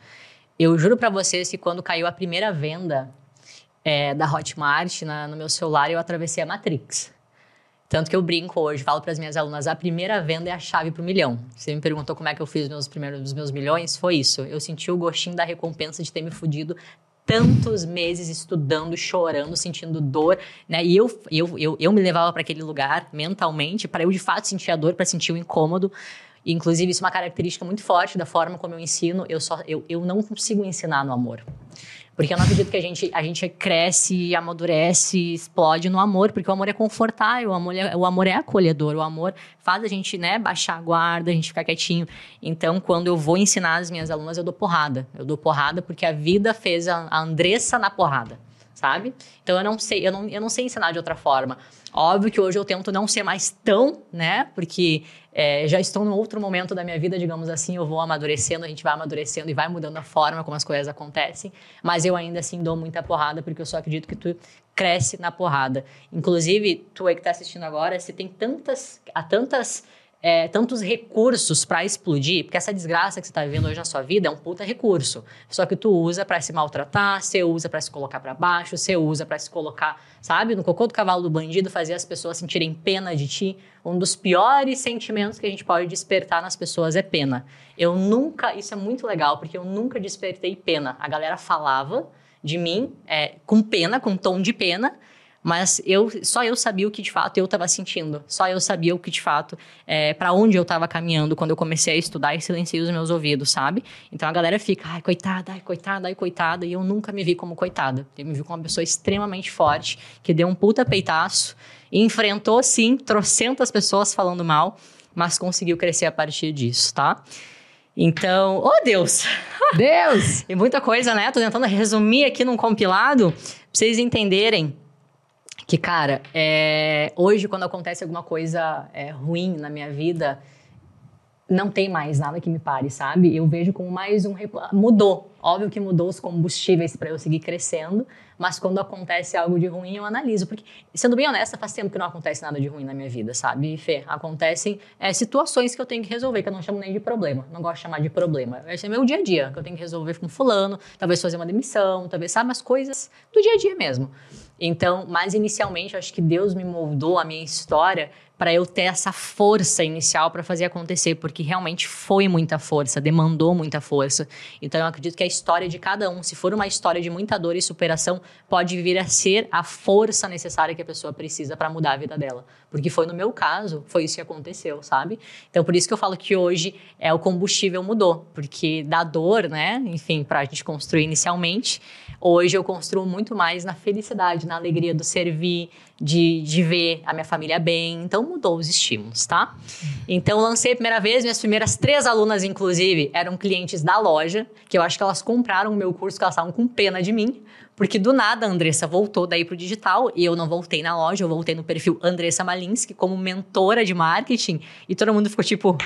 Eu juro para vocês que quando caiu a primeira venda é, da Hotmart na, no meu celular, eu atravessei a Matrix. Tanto que eu brinco hoje, falo para as minhas alunas, a primeira venda é a chave para o milhão. Você me perguntou como é que eu fiz meus primeiros os meus milhões, foi isso. Eu senti o gostinho da recompensa de ter me fudido tantos meses estudando, chorando, sentindo dor, né? E eu, eu, eu, eu me levava para aquele lugar mentalmente para eu de fato sentir a dor, para sentir o incômodo. Inclusive, isso é uma característica muito forte da forma como eu ensino. Eu, só, eu, eu não consigo ensinar no amor. Porque eu não acredito que a gente, a gente cresce, amadurece, explode no amor, porque o amor é confortável, o amor é, o amor é acolhedor, o amor faz a gente né, baixar a guarda, a gente ficar quietinho. Então, quando eu vou ensinar as minhas alunas, eu dou porrada. Eu dou porrada porque a vida fez a, a Andressa na porrada sabe? Então eu não sei, eu não, eu não sei ensinar de outra forma. Óbvio que hoje eu tento não ser mais tão, né? Porque é, já estou num outro momento da minha vida, digamos assim, eu vou amadurecendo, a gente vai amadurecendo e vai mudando a forma como as coisas acontecem. Mas eu ainda assim dou muita porrada, porque eu só acredito que tu cresce na porrada. Inclusive, tu aí que está assistindo agora, você tem tantas, há tantas é, tantos recursos para explodir, porque essa desgraça que você está vivendo hoje na sua vida é um puta recurso. Só que tu usa para se maltratar, você usa para se colocar para baixo, você usa para se colocar, sabe, no cocô do cavalo do bandido, fazer as pessoas sentirem pena de ti. Um dos piores sentimentos que a gente pode despertar nas pessoas é pena. Eu nunca, isso é muito legal, porque eu nunca despertei pena. A galera falava de mim é, com pena, com tom de pena, mas eu só eu sabia o que de fato eu estava sentindo. Só eu sabia o que de fato é, para onde eu estava caminhando quando eu comecei a estudar e silenciei os meus ouvidos, sabe? Então a galera fica, ai coitada, ai coitada, ai coitada, e eu nunca me vi como coitada. Eu me vi como uma pessoa extremamente forte que deu um puta peitaço, enfrentou sim trocentas pessoas falando mal, mas conseguiu crescer a partir disso, tá? Então, oh Deus! Deus! e muita coisa, né? Tô tentando resumir aqui num compilado pra vocês entenderem que, cara, é, hoje quando acontece alguma coisa é, ruim na minha vida, não tem mais nada que me pare, sabe? Eu vejo como mais um. Mudou. Óbvio que mudou os combustíveis para eu seguir crescendo, mas quando acontece algo de ruim, eu analiso. Porque, sendo bem honesta, faz tempo que não acontece nada de ruim na minha vida, sabe, Fê? Acontecem é, situações que eu tenho que resolver, que eu não chamo nem de problema. Não gosto de chamar de problema. Esse é meu dia a dia, que eu tenho que resolver com fulano, talvez fazer uma demissão, talvez, sabe, as coisas do dia a dia mesmo. Então, mas inicialmente, acho que Deus me moldou a minha história para eu ter essa força inicial para fazer acontecer, porque realmente foi muita força, demandou muita força. Então, eu acredito que a história de cada um, se for uma história de muita dor e superação, pode vir a ser a força necessária que a pessoa precisa para mudar a vida dela. Porque foi no meu caso, foi isso que aconteceu, sabe? Então, por isso que eu falo que hoje é o combustível mudou, porque da dor, né, enfim, para a gente construir inicialmente, Hoje eu construo muito mais na felicidade, na alegria do servir, de, de ver a minha família bem. Então mudou os estímulos, tá? Então lancei a primeira vez, minhas primeiras três alunas, inclusive, eram clientes da loja, que eu acho que elas compraram o meu curso, que elas estavam com pena de mim. Porque do nada a Andressa voltou daí pro digital e eu não voltei na loja, eu voltei no perfil Andressa Malinsky como mentora de marketing e todo mundo ficou tipo,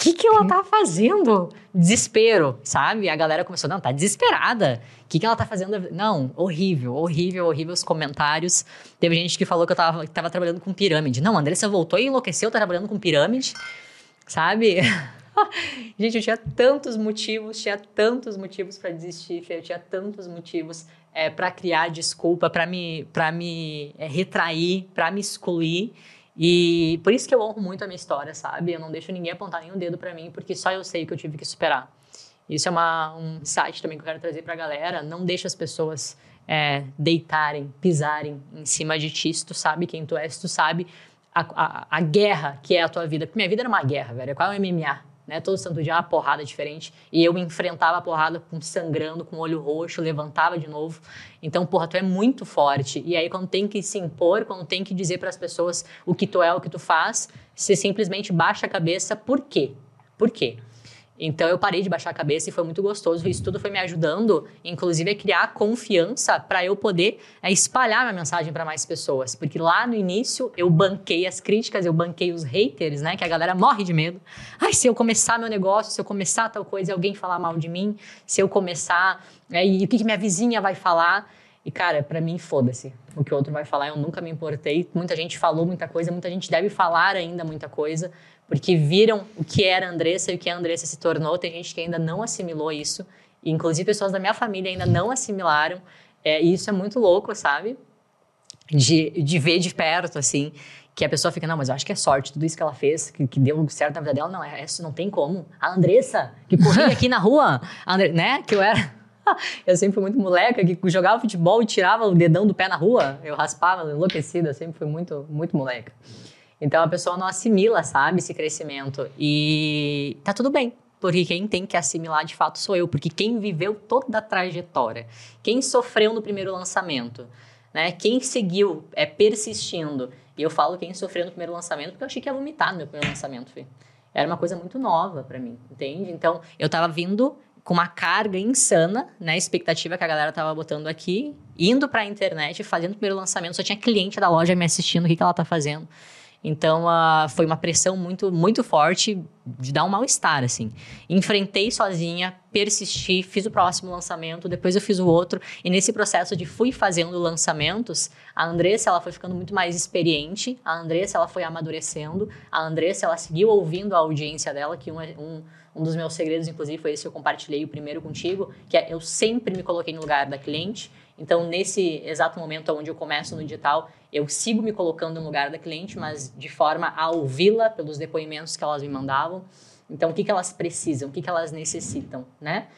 que, que ela tá fazendo? Desespero, sabe? A galera começou, não, tá desesperada. O que, que ela tá fazendo? Não, horrível, horrível, horrível os comentários. Teve gente que falou que eu tava, que tava trabalhando com pirâmide. Não, a Andressa voltou e enlouqueceu, tá trabalhando com pirâmide, sabe? gente, eu tinha tantos motivos, tinha tantos motivos para desistir, eu tinha tantos motivos é, eh, para criar desculpa, para me, pra me é, retrair, para me excluir. E por isso que eu honro muito a minha história, sabe? Eu não deixo ninguém apontar nenhum dedo para mim, porque só eu sei que eu tive que superar. Isso é uma, um site também que eu quero trazer para a galera. Não deixa as pessoas é, deitarem, pisarem em cima de ti, se tu sabe quem tu é, se tu sabe a, a, a, guerra que é a tua vida. Porque minha vida era uma guerra, velho. Qual é o MMA? Né? Todo santo dia uma porrada diferente. E eu enfrentava a porrada com sangrando, com olho roxo, levantava de novo. Então, porra, tu é muito forte. E aí, quando tem que se impor, quando tem que dizer para as pessoas o que tu é, o que tu faz, você simplesmente baixa a cabeça. Por quê? Por quê? Então eu parei de baixar a cabeça e foi muito gostoso. Isso tudo foi me ajudando, inclusive, a criar confiança para eu poder é, espalhar minha mensagem para mais pessoas. Porque lá no início eu banquei as críticas, eu banquei os haters, né? Que a galera morre de medo. Ai, se eu começar meu negócio, se eu começar tal coisa alguém falar mal de mim, se eu começar. É, e o que, que minha vizinha vai falar? E, cara, para mim, foda-se. O que o outro vai falar, eu nunca me importei. Muita gente falou muita coisa, muita gente deve falar ainda muita coisa, porque viram o que era a Andressa e o que a Andressa se tornou. Tem gente que ainda não assimilou isso. E, inclusive, pessoas da minha família ainda não assimilaram. É, e isso é muito louco, sabe? De, de ver de perto, assim, que a pessoa fica, não, mas eu acho que é sorte, tudo isso que ela fez, que, que deu certo na vida dela, não, é, isso não tem como. A Andressa, que corria aqui na rua, Andre, né, que eu era eu sempre fui muito moleca que jogava futebol e tirava o dedão do pé na rua. Eu raspava, enlouquecida, sempre fui muito, muito moleca. Então a pessoa não assimila, sabe, esse crescimento. E tá tudo bem. Porque quem tem que assimilar de fato sou eu. Porque quem viveu toda a trajetória, quem sofreu no primeiro lançamento, né? Quem seguiu, é persistindo. E eu falo quem sofreu no primeiro lançamento porque eu achei que ia vomitar no meu primeiro lançamento, filho. Era uma coisa muito nova para mim, entende? Então, eu tava vindo com uma carga insana, né? Expectativa que a galera tava botando aqui, indo para a internet, fazendo o primeiro lançamento, só tinha cliente da loja me assistindo, o que, que ela tá fazendo. Então, uh, foi uma pressão muito, muito forte de dar um mal-estar, assim. Enfrentei sozinha, persisti, fiz o próximo lançamento, depois eu fiz o outro. E nesse processo de fui fazendo lançamentos, a Andressa, ela foi ficando muito mais experiente. A Andressa, ela foi amadurecendo. A Andressa, ela seguiu ouvindo a audiência dela, que um, um um dos meus segredos, inclusive, foi esse que eu compartilhei o primeiro contigo, que é eu sempre me coloquei no lugar da cliente. Então, nesse exato momento onde eu começo no digital, eu sigo me colocando no lugar da cliente, mas de forma a ouvi-la pelos depoimentos que elas me mandavam. Então, o que, que elas precisam, o que, que elas necessitam, né?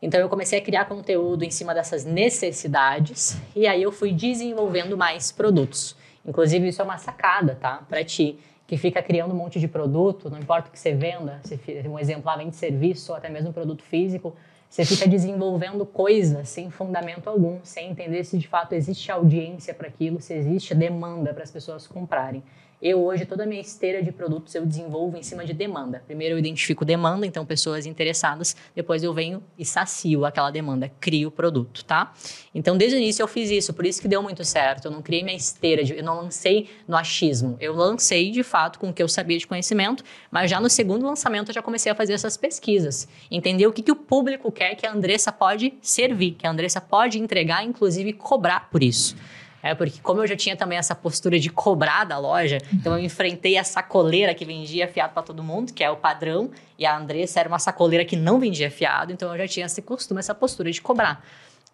Então, eu comecei a criar conteúdo em cima dessas necessidades e aí eu fui desenvolvendo mais produtos. Inclusive, isso é uma sacada, tá? Para ti que fica criando um monte de produto, não importa o que você venda, se um exemplo, vende serviço ou até mesmo produto físico, você fica desenvolvendo coisas sem fundamento algum, sem entender se de fato existe audiência para aquilo, se existe demanda para as pessoas comprarem. Eu hoje, toda a minha esteira de produtos eu desenvolvo em cima de demanda. Primeiro eu identifico demanda, então pessoas interessadas, depois eu venho e sacio aquela demanda, crio o produto, tá? Então desde o início eu fiz isso, por isso que deu muito certo. Eu não criei minha esteira, de, eu não lancei no achismo. Eu lancei de fato com o que eu sabia de conhecimento, mas já no segundo lançamento eu já comecei a fazer essas pesquisas. Entender o que, que o público quer que a Andressa pode servir, que a Andressa pode entregar, inclusive cobrar por isso. É, porque como eu já tinha também essa postura de cobrar da loja, então eu enfrentei a sacoleira que vendia fiado para todo mundo, que é o padrão, e a Andressa era uma sacoleira que não vendia fiado, então eu já tinha esse costume, essa postura de cobrar.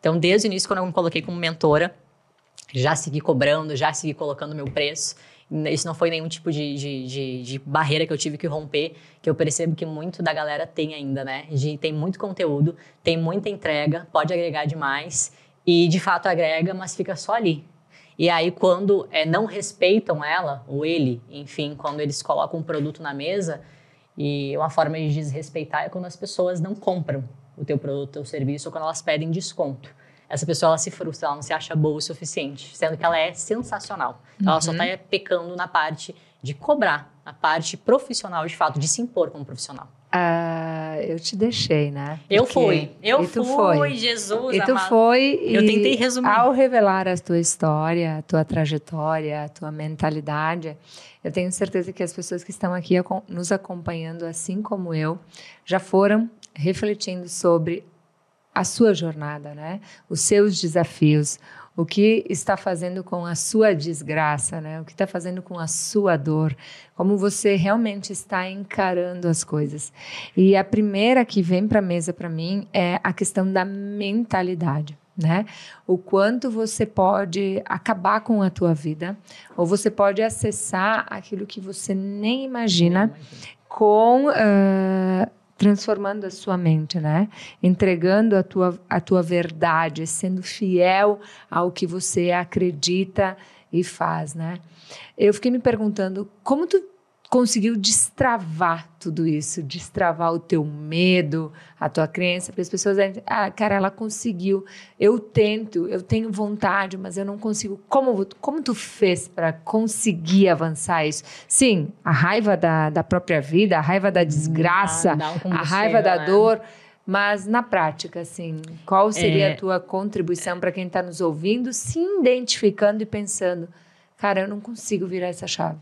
Então, desde o início, quando eu me coloquei como mentora, já segui cobrando, já segui colocando meu preço. Isso não foi nenhum tipo de, de, de, de, barreira que eu tive que romper, que eu percebo que muito da galera tem ainda, né? De, tem muito conteúdo, tem muita entrega, pode agregar demais, e de fato agrega, mas fica só ali. E aí, quando é, não respeitam ela, ou ele, enfim, quando eles colocam um produto na mesa, e uma forma de desrespeitar é quando as pessoas não compram o teu produto, o teu serviço, ou quando elas pedem desconto. Essa pessoa ela se frustra, ela não se acha boa o suficiente, sendo que ela é sensacional. Uhum. Ela só está uhum. pecando na parte de cobrar, a parte profissional, de fato, de se impor como profissional. Uh, eu te deixei, né? Porque... Eu fui. Eu fui, foi. Jesus. E tu amado. foi. Eu e tentei resumir. Ao revelar a tua história, a tua trajetória, a tua mentalidade, eu tenho certeza que as pessoas que estão aqui nos acompanhando, assim como eu, já foram refletindo sobre a sua jornada, né? Os seus desafios, o que está fazendo com a sua desgraça, né? O que está fazendo com a sua dor, como você realmente está encarando as coisas. E a primeira que vem para a mesa para mim é a questão da mentalidade. Né? O quanto você pode acabar com a tua vida, ou você pode acessar aquilo que você nem imagina com uh, transformando a sua mente, né? Entregando a tua, a tua verdade, sendo fiel ao que você acredita e faz, né? Eu fiquei me perguntando como tu conseguiu destravar tudo isso, destravar o teu medo, a tua crença, porque as pessoas dizem, ah, cara, ela conseguiu, eu tento, eu tenho vontade, mas eu não consigo. Como, como tu fez para conseguir avançar isso? Sim, a raiva da, da própria vida, a raiva da desgraça, um a raiva da né? dor, mas na prática, assim, qual seria é... a tua contribuição para quem está nos ouvindo, se identificando e pensando, cara, eu não consigo virar essa chave?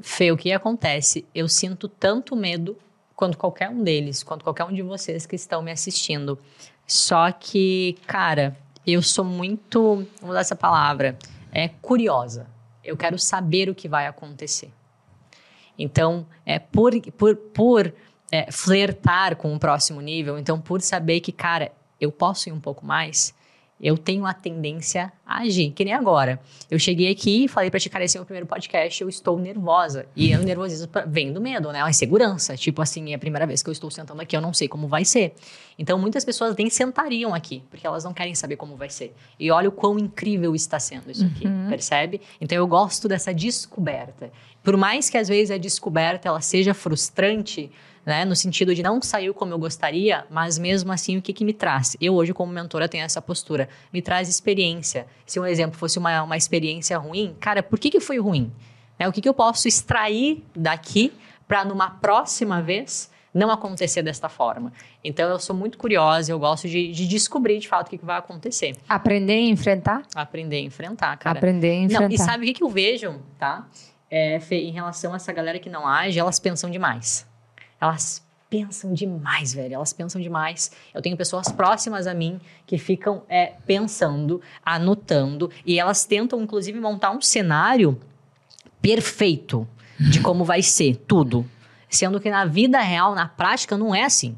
Fê, o que acontece? Eu sinto tanto medo quanto qualquer um deles, quanto qualquer um de vocês que estão me assistindo. Só que, cara, eu sou muito, vamos usar essa palavra, é curiosa. Eu quero saber o que vai acontecer. Então, é por, por, por é, flertar com o próximo nível, então por saber que, cara, eu posso ir um pouco mais, eu tenho a tendência a agir, que nem agora. Eu cheguei aqui e falei pra ti, cara, esse é o primeiro podcast, eu estou nervosa. E o nervosismo vem do medo, né? A insegurança. Tipo assim, é a primeira vez que eu estou sentando aqui, eu não sei como vai ser. Então, muitas pessoas nem sentariam aqui, porque elas não querem saber como vai ser. E olha o quão incrível está sendo isso aqui, uhum. percebe? Então, eu gosto dessa descoberta. Por mais que às vezes a descoberta ela seja frustrante, né? No sentido de não saiu como eu gostaria, mas mesmo assim, o que, que me traz? Eu hoje, como mentora, tenho essa postura. Me traz experiência. Se um exemplo fosse uma, uma experiência ruim, cara, por que, que foi ruim? É, o que, que eu posso extrair daqui para numa próxima vez não acontecer desta forma. Então eu sou muito curiosa, eu gosto de, de descobrir de fato o que, que, vai acontecer. Aprender a enfrentar? Aprender a enfrentar, cara. Aprender a enfrentar. Não, e sabe o que, que eu vejo, tá? É, em relação a essa galera que não age, elas pensam demais. Elas pensam demais, velho. Elas pensam demais. Eu tenho pessoas próximas a mim que ficam é, pensando, anotando, e elas tentam, inclusive, montar um cenário perfeito de como vai ser tudo. Sendo que na vida real, na prática, não é assim.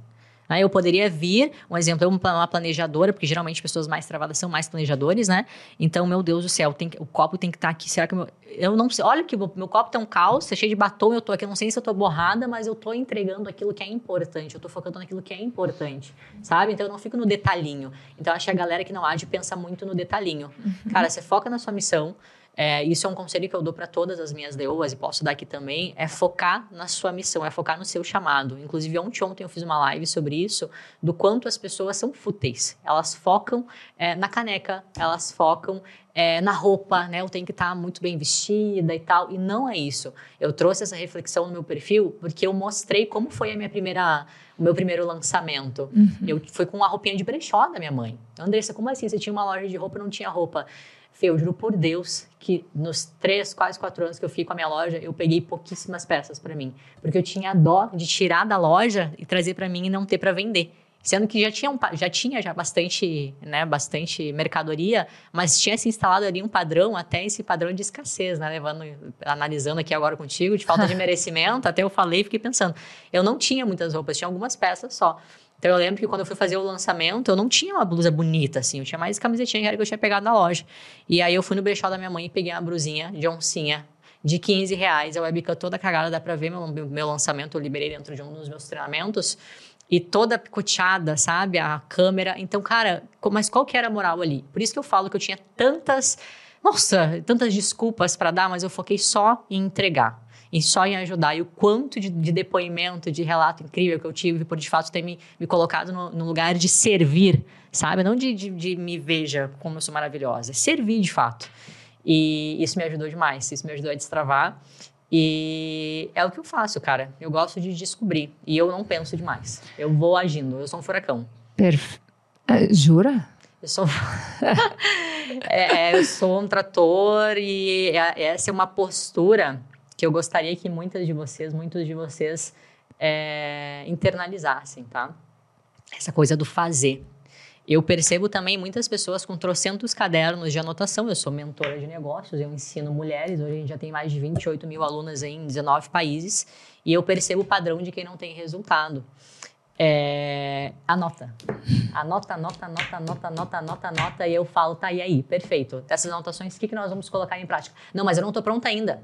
Né? Eu poderia vir, um exemplo, uma planejadora, porque geralmente pessoas mais travadas são mais planejadores, né? Então, meu Deus do céu, tem, o copo tem que estar tá aqui. Será que meu, eu não sei? Olha que meu copo tá um caos, tá cheio de batom, eu tô aqui, eu não sei se eu tô borrada, mas eu tô entregando aquilo que é importante, eu tô focando naquilo que é importante, sabe? Então eu não fico no detalhinho. Então acho que a galera que não age pensa muito no detalhinho. Uhum. Cara, você foca na sua missão, é, isso é um conselho que eu dou para todas as minhas leoas e posso dar aqui também, é focar na sua missão, é focar no seu chamado. Inclusive, ontem, ontem eu fiz uma live sobre isso, do quanto as pessoas são fúteis. Elas focam é, na caneca, elas focam é, na roupa, né? Eu tenho que estar tá muito bem vestida e tal. E não é isso. Eu trouxe essa reflexão no meu perfil porque eu mostrei como foi a minha primeira, o meu primeiro lançamento. Uhum. Eu fui com uma roupinha de brechó da minha mãe. Andressa, como assim? Você tinha uma loja de roupa e não tinha roupa? Fê, eu juro por Deus que nos três, quase quatro anos que eu fiquei com a minha loja, eu peguei pouquíssimas peças para mim. Porque eu tinha dó de tirar da loja e trazer para mim e não ter para vender. Sendo que já tinha, um, já tinha já bastante, né, bastante mercadoria, mas tinha se instalado ali um padrão, até esse padrão de escassez, né, levando, analisando aqui agora contigo, de falta de merecimento, até eu falei e fiquei pensando. Eu não tinha muitas roupas, tinha algumas peças só. Então eu lembro que quando eu fui fazer o lançamento, eu não tinha uma blusa bonita, assim, eu tinha mais camisetinha que era que eu tinha pegado na loja. E aí eu fui no brechó da minha mãe e peguei uma brusinha de oncinha de 15 reais. A webcam toda cagada, dá pra ver meu, meu lançamento, eu liberei dentro de um dos meus treinamentos. E toda picoteada, sabe? A câmera. Então, cara, mas qual que era a moral ali? Por isso que eu falo que eu tinha tantas, nossa, tantas desculpas para dar, mas eu foquei só em entregar e só em ajudar. E o quanto de, de, depoimento, de relato incrível que eu tive por de fato ter me, me colocado no, no, lugar de servir, sabe? Não de, de, de, me veja como eu sou maravilhosa, é servir de fato. E isso me ajudou demais, isso me ajudou a destravar. E é o que eu faço, cara. Eu gosto de descobrir. E eu não penso demais. Eu vou agindo. Eu sou um furacão. Perfe... Uh, jura? Eu sou... é, eu sou um trator e é, essa é uma postura que eu gostaria que muitas de vocês, muitos de vocês é, internalizassem, tá? Essa coisa do fazer. Eu percebo também muitas pessoas com trocentos cadernos de anotação. Eu sou mentora de negócios, eu ensino mulheres. Hoje a gente já tem mais de 28 mil alunas em 19 países. E eu percebo o padrão de quem não tem resultado. É, anota. Anota, anota, anota, anota, anota, anota, anota. E eu falo, tá, e aí? Perfeito. Dessas anotações, o que, que nós vamos colocar em prática? Não, mas eu não estou pronta ainda.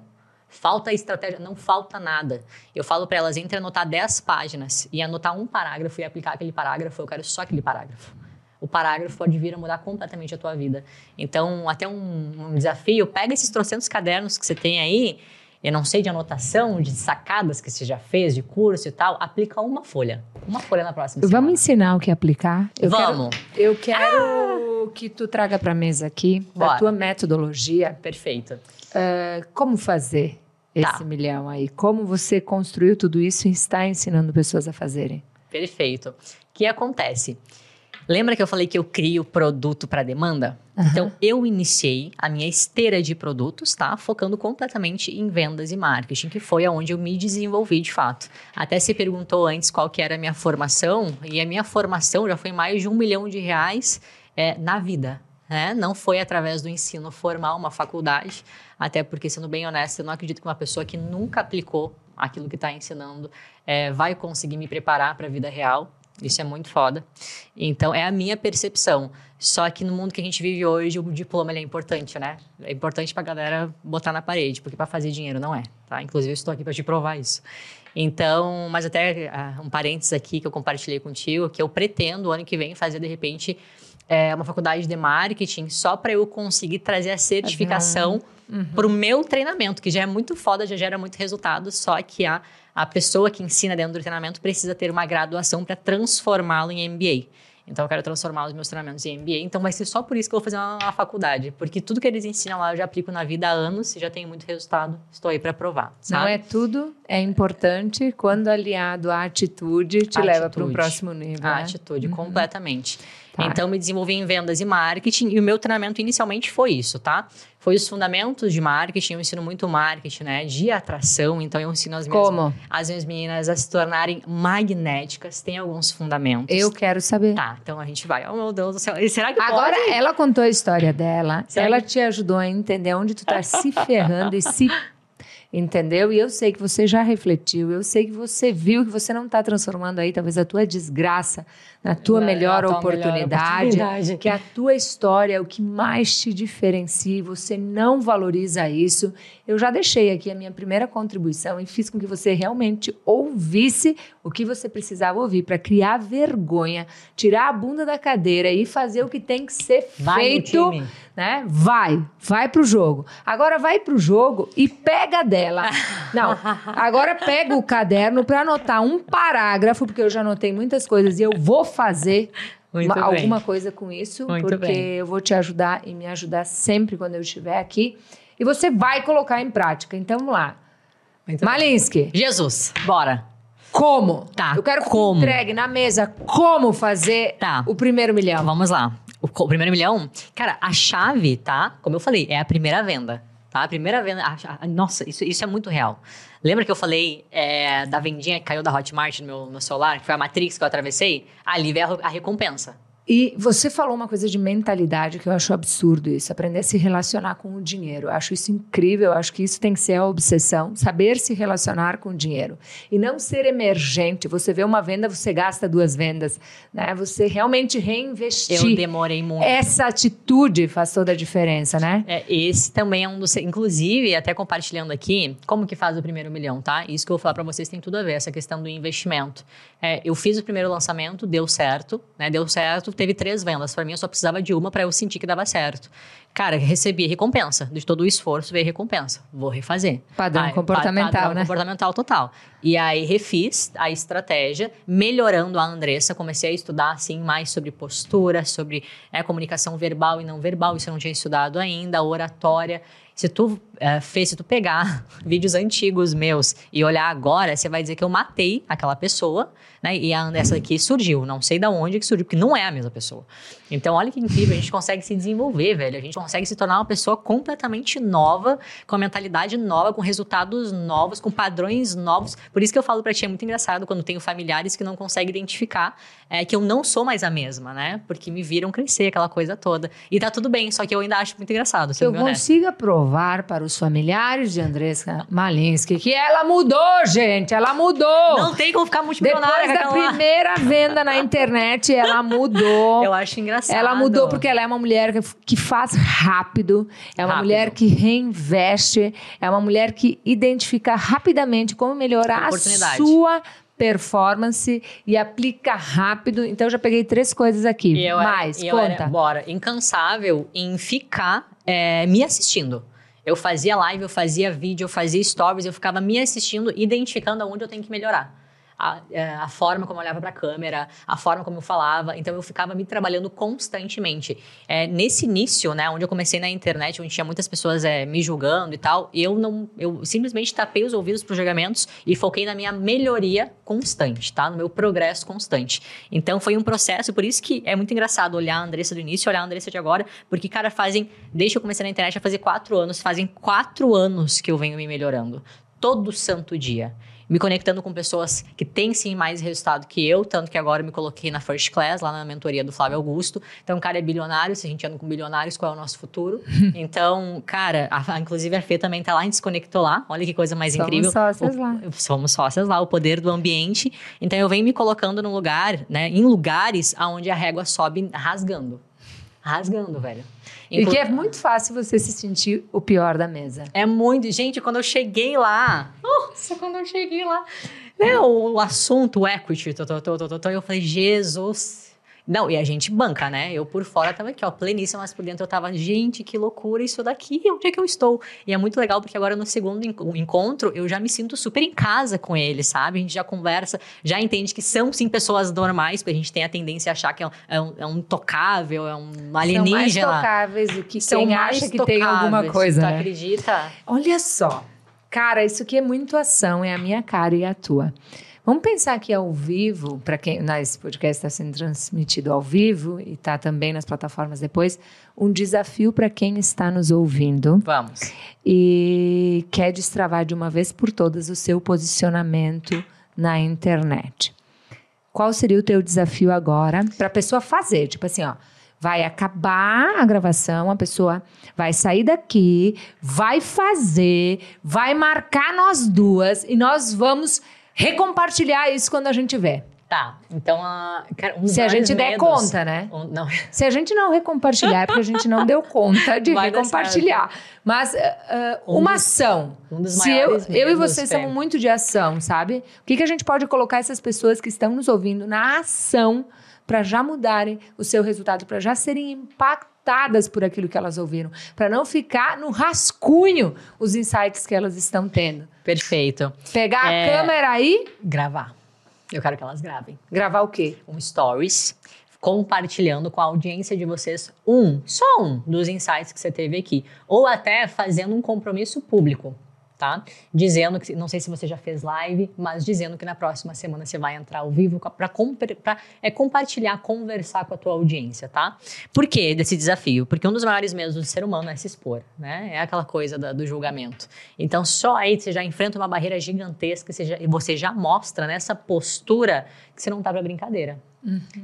Falta estratégia, não falta nada. Eu falo para elas, entre anotar 10 páginas e anotar um parágrafo e aplicar aquele parágrafo, eu quero só aquele parágrafo. O parágrafo pode vir a mudar completamente a tua vida. Então, até um, um desafio, pega esses trocentos cadernos que você tem aí eu não sei de anotação, de sacadas que você já fez, de curso e tal, aplica uma folha. Uma folha na próxima Vamos semana. ensinar o que aplicar? Eu Vamos. Quero, eu quero ah! Que tu traga para mesa aqui Bora. a tua metodologia. Perfeito. Uh, como fazer esse tá. milhão aí? Como você construiu tudo isso e está ensinando pessoas a fazerem? Perfeito. O que acontece? Lembra que eu falei que eu crio produto para demanda? Uhum. Então, eu iniciei a minha esteira de produtos, tá? Focando completamente em vendas e marketing, que foi aonde eu me desenvolvi de fato. Até se perguntou antes qual que era a minha formação, e a minha formação já foi mais de um milhão de reais é, na vida. Né? Não foi através do ensino formal, uma faculdade, até porque, sendo bem honesto, eu não acredito que uma pessoa que nunca aplicou aquilo que está ensinando é, vai conseguir me preparar para a vida real. Isso é muito foda. Então, é a minha percepção. Só que no mundo que a gente vive hoje, o diploma é importante, né? É importante pra galera botar na parede, porque para fazer dinheiro não é, tá? Inclusive, eu estou aqui para te provar isso. Então, mas até uh, um parênteses aqui que eu compartilhei contigo, que eu pretendo, ano que vem, fazer, de repente, é, uma faculdade de marketing só para eu conseguir trazer a certificação uhum. para o meu treinamento, que já é muito foda, já gera muito resultado, só que a a pessoa que ensina dentro do treinamento precisa ter uma graduação para transformá-lo em MBA. Então, eu quero transformar os meus treinamentos em MBA. Então, vai ser só por isso que eu vou fazer uma, uma faculdade. Porque tudo que eles ensinam lá, eu já aplico na vida há anos e já tenho muito resultado. Estou aí para provar. Sabe? Não é tudo, é importante. Quando aliado à atitude, te atitude. leva para um próximo nível. A né? atitude, uhum. completamente. Tá. Então, me desenvolvi em vendas e marketing e o meu treinamento inicialmente foi isso, tá? Foi os fundamentos de marketing, eu ensino muito marketing, né? De atração, então eu ensino as minhas, Como? as minhas meninas a se tornarem magnéticas, tem alguns fundamentos. Eu quero saber. Tá, então a gente vai. Oh, meu Deus do céu. Será que Agora, pode? ela contou a história dela, Será ela que... te ajudou a entender onde tu tá se ferrando e se entendeu? E eu sei que você já refletiu, eu sei que você viu que você não está transformando aí talvez a tua desgraça na tua melhor, oportunidade, melhor oportunidade, que a tua história é o que mais te diferencia, você não valoriza isso. Eu já deixei aqui a minha primeira contribuição e fiz com que você realmente ouvisse o que você precisava ouvir para criar vergonha, tirar a bunda da cadeira e fazer o que tem que ser vai feito, né? Vai, vai pro jogo. Agora vai pro jogo e pega dela. Não, agora pega o caderno para anotar um parágrafo, porque eu já anotei muitas coisas e eu vou fazer uma, alguma coisa com isso, Muito porque bem. eu vou te ajudar e me ajudar sempre quando eu estiver aqui. E você vai colocar em prática. Então vamos lá. Muito Malinsky. Jesus, bora. Como? Tá. Eu quero como? que entregue na mesa como fazer tá. o primeiro milhão. Vamos lá. O, o, primeiro milhão, cara, a chave, tá? Como eu falei, é a primeira venda. Tá? A primeira venda. A, a, nossa, isso, isso é muito real. Lembra que eu falei é, da vendinha que caiu da Hotmart no meu, no celular, que foi a Matrix que eu atravessei? Ali veio a, a recompensa. E você falou uma coisa de mentalidade que eu acho absurdo isso, aprender a se relacionar com o dinheiro. Eu acho isso incrível, eu acho que isso tem que ser a obsessão, saber se relacionar com o dinheiro. E não ser emergente. Você vê uma venda, você gasta duas vendas. Né? Você realmente reinvestir. Eu demorei muito. Essa atitude faz toda a diferença, né? É, esse também é um dos... Inclusive, até compartilhando aqui, como que faz o primeiro milhão, tá? Isso que eu vou falar para vocês tem tudo a ver, essa questão do investimento. É, eu fiz o primeiro lançamento, deu certo, né? Deu certo, teve três vendas. Para mim, eu só precisava de uma para eu sentir que dava certo. Cara, recebi recompensa. De todo o esforço veio recompensa. Vou refazer. Padrão aí, comportamental, padrão né? comportamental total. E aí refiz a estratégia, melhorando a Andressa. Comecei a estudar, assim, mais sobre postura, sobre é, comunicação verbal e não verbal. Isso eu não tinha estudado ainda. Oratória. Se tu é, fez, se tu pegar vídeos antigos meus e olhar agora, você vai dizer que eu matei aquela pessoa, né? E a, essa aqui surgiu. Não sei de onde que surgiu, porque não é a mesma pessoa. Então, olha que incrível, a gente consegue se desenvolver, velho. A gente consegue se tornar uma pessoa completamente nova, com a mentalidade nova, com resultados novos, com padrões novos. Por isso que eu falo pra ti, é muito engraçado quando tenho familiares que não conseguem identificar é, que eu não sou mais a mesma, né? Porque me viram crescer, aquela coisa toda. E tá tudo bem, só que eu ainda acho muito engraçado. Eu consigo provar para os familiares de Andressa Malinsky que ela mudou, gente. Ela mudou. Não tem como ficar multimilionária Depois da primeira venda na internet, ela mudou. Eu acho engraçado. Ela mudou porque ela é uma mulher que, faz rápido, é uma Rápido. mulher que reinveste, é uma mulher que identifica rapidamente como melhorar a sua performance e aplica rápido. Então, eu já peguei três coisas aqui. E eu era- Mais, e eu conta. era, bora, incansável em ficar é, me assistindo. Eu fazia live, eu fazia vídeo, eu fazia stories, eu ficava me assistindo, identificando aonde eu tenho que melhorar. A, é, a forma como eu olhava para a câmera, a forma como eu falava. Então, eu ficava me trabalhando constantemente. É, nesse início, né, onde eu comecei na internet, onde tinha muitas pessoas é, me julgando e tal, eu não, eu simplesmente tapei os ouvidos para os julgamentos e foquei na minha melhoria constante, tá? No meu progresso constante. Então, foi um processo, por isso que é muito engraçado olhar a Andressa do início olhar a Andressa de agora, porque, cara, fazem, desde que eu comecei na internet, vai fazer quatro anos, fazem quatro anos que eu venho me melhorando. Todo santo dia me conectando com pessoas que têm sim mais resultado que eu, tanto que agora eu me coloquei na First Class, lá na mentoria do Flávio Augusto. Então, o cara é bilionário, se a gente anda com bilionários, qual é o nosso futuro? então, cara, a- inclusive a Fê também tá lá, a gente se conectou lá. Olha que coisa mais Somos incrível. sócias O- lá. Somos sócias lá, o poder do ambiente. Então, eu venho me colocando no lugar, né, em lugares aonde a régua sobe rasgando. Rasgando, velho. E que é muito fácil você se sentir o pior da mesa. é muito. Gente, quando eu cheguei lá. Nossa, quando eu cheguei lá. Né, o, o assunto, o equity, tô, tô, tô, eu falei, Jesus. Não, e a gente banca, né? Eu por fora tava aqui, ó, pleníssima, mas por dentro eu tava, gente, que loucura isso daqui, onde é que eu estou? E é muito legal porque agora no segundo enco- encontro eu já me sinto super em casa com ele, sabe? A gente já conversa, já entende que são sim pessoas normais, porque a gente tem a tendência a achar que é um, é um, é um tocável, é um São mais alienígena. tocáveis do que São quem acha que tem alguma tocáveis, coisa, tu né? acredita? Olha só. Cara, isso aqui é muito ação, é a minha cara e a tua. Vamos pensar aqui ao vivo, para quem. Não, esse podcast está sendo transmitido ao vivo e está também nas plataformas depois. Um desafio para quem está nos ouvindo Vamos. e quer destravar de uma vez por todas o seu posicionamento na internet. Qual seria o teu desafio agora para a pessoa fazer? Tipo assim, ó, vai acabar a gravação, a pessoa vai sair daqui, vai fazer, vai marcar nós duas e nós vamos recompartilhar isso quando a gente ver. Tá, então, a, cara, um Se a gente der medos- conta, né? Um- não, Se a gente não recompartilhar, é porque a gente não deu conta de Vai recompartilhar. Mas ah, ah, Um uma dos- ação. um dos Se eu, eu e medos, você Fê. somos muito de ação, sabe? O que, que a gente pode colocar essas pessoas que estão nos ouvindo na ação para já mudarem o seu resultado, para já serem impactadas por aquilo que elas ouviram, para não ficar no rascunho os insights que elas estão tendo. perfeito. Pegar É. a câmera aí, Gravar. Eu quero que elas gravem. gravar o quê? Um stories compartilhando com a audiência de vocês um, só um dos insights que você teve aqui. Ou até fazendo um compromisso público, tá? Dizendo que, não sei se você já fez live, mas dizendo que na próxima semana você vai entrar ao vivo para é, compartilhar, conversar com a tua audiência, tá? Por que desse desafio? Porque um dos maiores medos do ser humano é se expor, né? É aquela coisa da- do julgamento. Então, só aí você já enfrenta uma barreira gigantesca você já- e você já mostra nessa postura que você não tá pra brincadeira.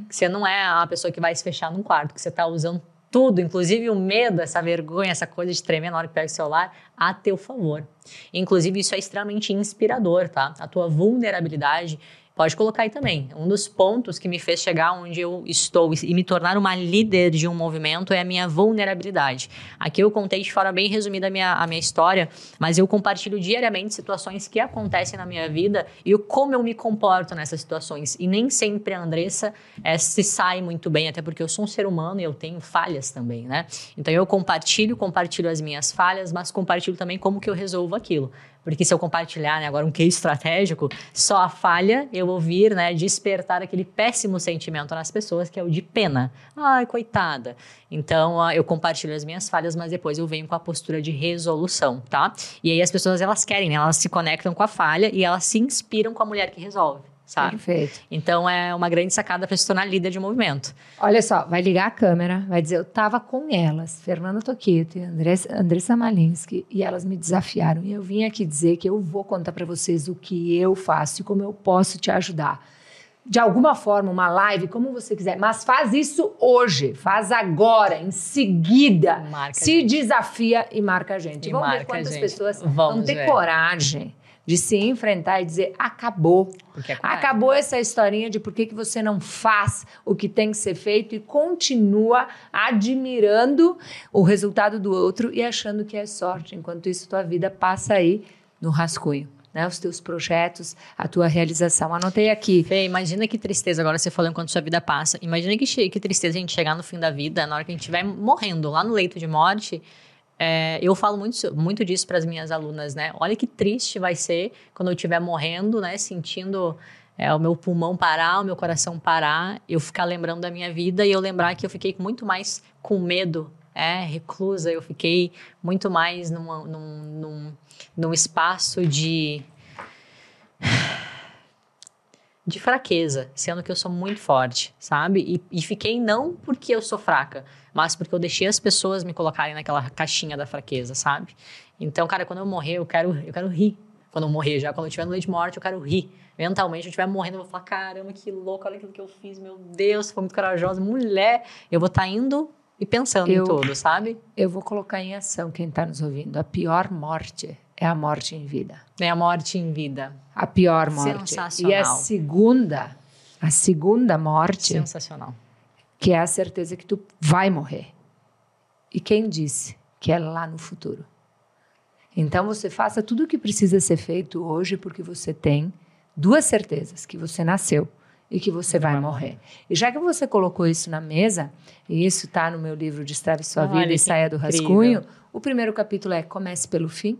Que você não é a pessoa que vai se fechar num quarto, que você tá usando tudo, inclusive o medo, essa vergonha, essa coisa de tremer na hora que pega o celular, a teu favor. Inclusive, isso é extremamente inspirador, tá? A tua vulnerabilidade. Pode colocar aí também. Um dos pontos que me fez chegar onde eu estou e me tornar uma líder de um movimento é a minha vulnerabilidade. Aqui eu contei de forma bem resumida a minha, a minha história, mas eu compartilho diariamente situações que acontecem na minha vida e como eu me comporto nessas situações. E nem sempre a Andressa eh, se sai muito bem, até porque eu sou um ser humano e eu tenho falhas também, né? Então eu compartilho, compartilho as minhas falhas, mas compartilho também como que eu resolvo aquilo. Porque se eu compartilhar né, agora um case estratégico, só a falha eu ouvir, né, despertar aquele péssimo sentimento nas pessoas, que é o de pena. Ai, coitada. Então, ah, eu compartilho as minhas falhas, mas depois eu venho com a postura de resolução, tá? E aí as pessoas, elas querem, né? Elas se conectam com a falha e elas se inspiram com a mulher que resolve, sabe? Perfeito. Então, é uma grande sacada para se tornar líder de um movimento. Olha só, vai ligar a câmera, vai dizer, eu tava com elas, Fernanda Toqueto e Andressa, Andressa Malinsky, e elas me desafiaram. E eu vim aqui dizer que eu vou contar para vocês o que eu faço e como eu posso te ajudar. de alguma forma, uma live, como você quiser, mas faz isso hoje, faz agora, em seguida. Marca se desafia e marca a gente. E Vamos ver quantas gente. pessoas Vamos vão ter ver. coragem de se enfrentar e dizer: acabou. É. Acabou essa historinha de por que, que você não faz o que tem que ser feito e continua admirando o resultado do outro e achando que é sorte. Enquanto isso, tua vida passa aí no rascunho. Né? Os teus projetos, a tua realização. Anotei aqui. Fê, imagina que tristeza, agora você falou enquanto sua vida passa. Imagina que, que tristeza a gente chegar no fim da vida, na hora que a gente estiver morrendo, lá no leito de morte. É, eu falo muito, muito disso para as minhas alunas, né? Olha que triste vai ser quando eu estiver morrendo, né? Sentindo é, o meu pulmão parar, o meu coração parar, eu ficar lembrando da minha vida e eu lembrar que eu fiquei muito mais com medo, é, reclusa, eu fiquei muito mais numa- num, num, num espaço de de fraqueza, sendo que eu sou muito forte, sabe? E, e fiquei não porque eu sou fraca, mas porque eu deixei as pessoas me colocarem naquela caixinha da fraqueza, sabe? Então, cara, quando eu morrer, eu quero, eu quero rir. Quando eu morrer já, quando eu estiver no leite de morte, eu quero rir. Mentalmente, eu estiver morrendo, eu vou falar: caramba, que louco, olha aquilo que eu fiz, meu Deus, foi muito corajosa, mulher. Eu vou estar indo e pensando Eu- em tudo, sabe? Eu vou colocar em ação quem está nos ouvindo. A pior morte é a morte em vida. É a morte em vida. A pior morte. Sensacional. E a segunda, a segunda morte, Sensacional. que é a certeza que tu vai morrer. E quem disse que é lá no futuro? Então você faça tudo o que precisa ser feito hoje, porque você tem duas certezas: que você nasceu e que você vai morrer. E já que você colocou isso na mesa, e isso está no meu livro Destrave Sua Olha Vida e Saia do incrível. Rascunho, o primeiro capítulo é Comece pelo fim.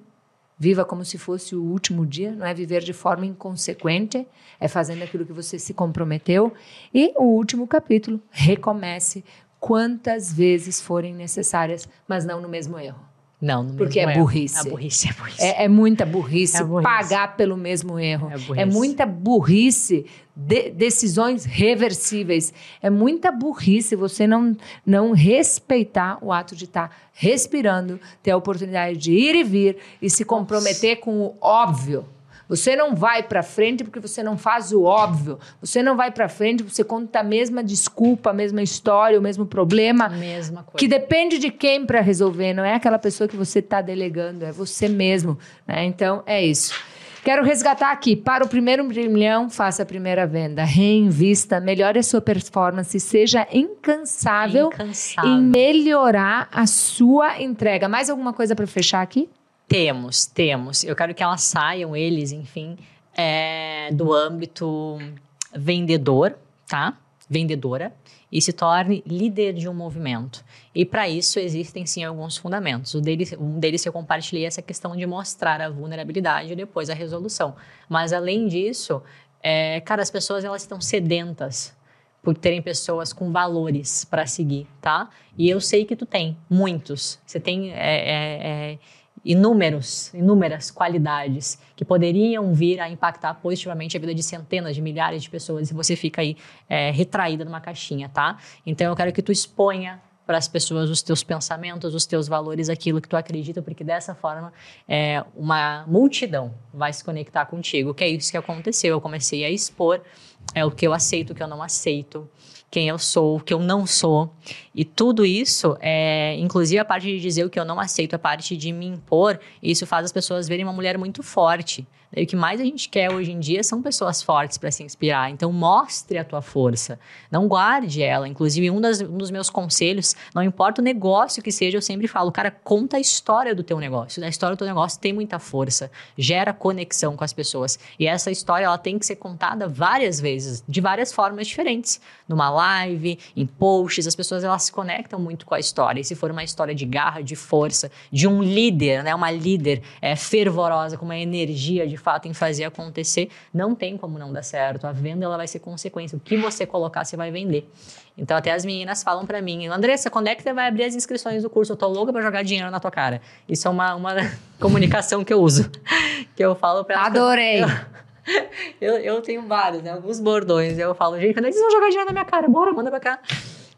Viva como se fosse o último dia, não é viver de forma inconsequente, é fazendo aquilo que você se comprometeu. E o último capítulo, recomece quantas vezes forem necessárias, mas não no mesmo erro. Não, no Porque é erro. burrice. É burrice, é burrice. É, é muita burrice, É burrice. pagar pelo mesmo erro. É É, muita burrice de- decisões reversíveis. É muita burrice você não, não respeitar o ato de estar respirando, ter a oportunidade de ir e vir e se comprometer com o óbvio. Você não vai para frente porque você não faz o óbvio. Você não vai para frente porque você conta a mesma desculpa, a mesma história, o mesmo problema. Mesma coisa. Que depende de quem para resolver, não é aquela pessoa que você está delegando, é você mesmo. Né? Então, é isso. Quero resgatar aqui. Para o primeiro milhão, faça a primeira venda. Reinvista, melhore a sua performance, seja incansável Incansável. em melhorar a sua entrega. Mais alguma coisa para fechar aqui? Temos, temos. Eu quero que elas saiam, eles, enfim, é, do âmbito vendedor, tá? Vendedora. E se torne líder de um movimento. E para isso existem sim alguns fundamentos. O deles, um deles eu compartilhei essa questão de mostrar a vulnerabilidade e depois a resolução. Mas além disso, é, cara, as pessoas elas estão sedentas por terem pessoas com valores para seguir, tá? E eu sei que tu tem muitos. Você tem é, é, é, inúmeros, inúmeras qualidades que poderiam vir a impactar positivamente a vida de centenas de milhares de pessoas e você fica aí é, retraída numa caixinha, tá? Então eu quero que tu exponha para as pessoas os teus pensamentos, os teus valores, aquilo que tu acredita, porque dessa forma é, uma multidão vai se conectar contigo, que é isso que aconteceu. Eu comecei a expor é o que eu aceito, o que eu não aceito, quem eu sou, o que eu não sou. E tudo isso, é, inclusive a parte de dizer o que eu não aceito, a parte de me impor, isso faz as pessoas verem uma mulher muito forte. E o que mais a gente quer hoje em dia são pessoas fortes para se inspirar. Então, mostre a tua força. Não guarde ela. Inclusive, um, das- um dos meus conselhos, não importa o negócio que seja, eu sempre falo, cara, conta a história do teu negócio. A história do teu negócio tem muita força, gera conexão com as pessoas. E essa história, ela tem que ser contada várias vezes, de várias formas diferentes. Numa live, em posts, as pessoas, elas se conectam muito com a história. E se for uma história de garra, de força, de um líder, né? Uma líder é, fervorosa, com uma energia de fato em fazer acontecer, não tem como não dar certo. A venda ela vai ser consequência. O que você colocar, você vai vender. Então até as meninas falam pra mim, Andressa, quando é que você vai abrir as inscrições do curso? Eu tô louca pra jogar dinheiro na tua cara. Isso é uma, uma comunicação que eu uso. Que eu falo pra elas. Adorei. Eu, eu tenho vários, né? Alguns bordões. Eu falo, gente, quando é que vocês vão jogar dinheiro na minha cara? Bora, manda pra cá.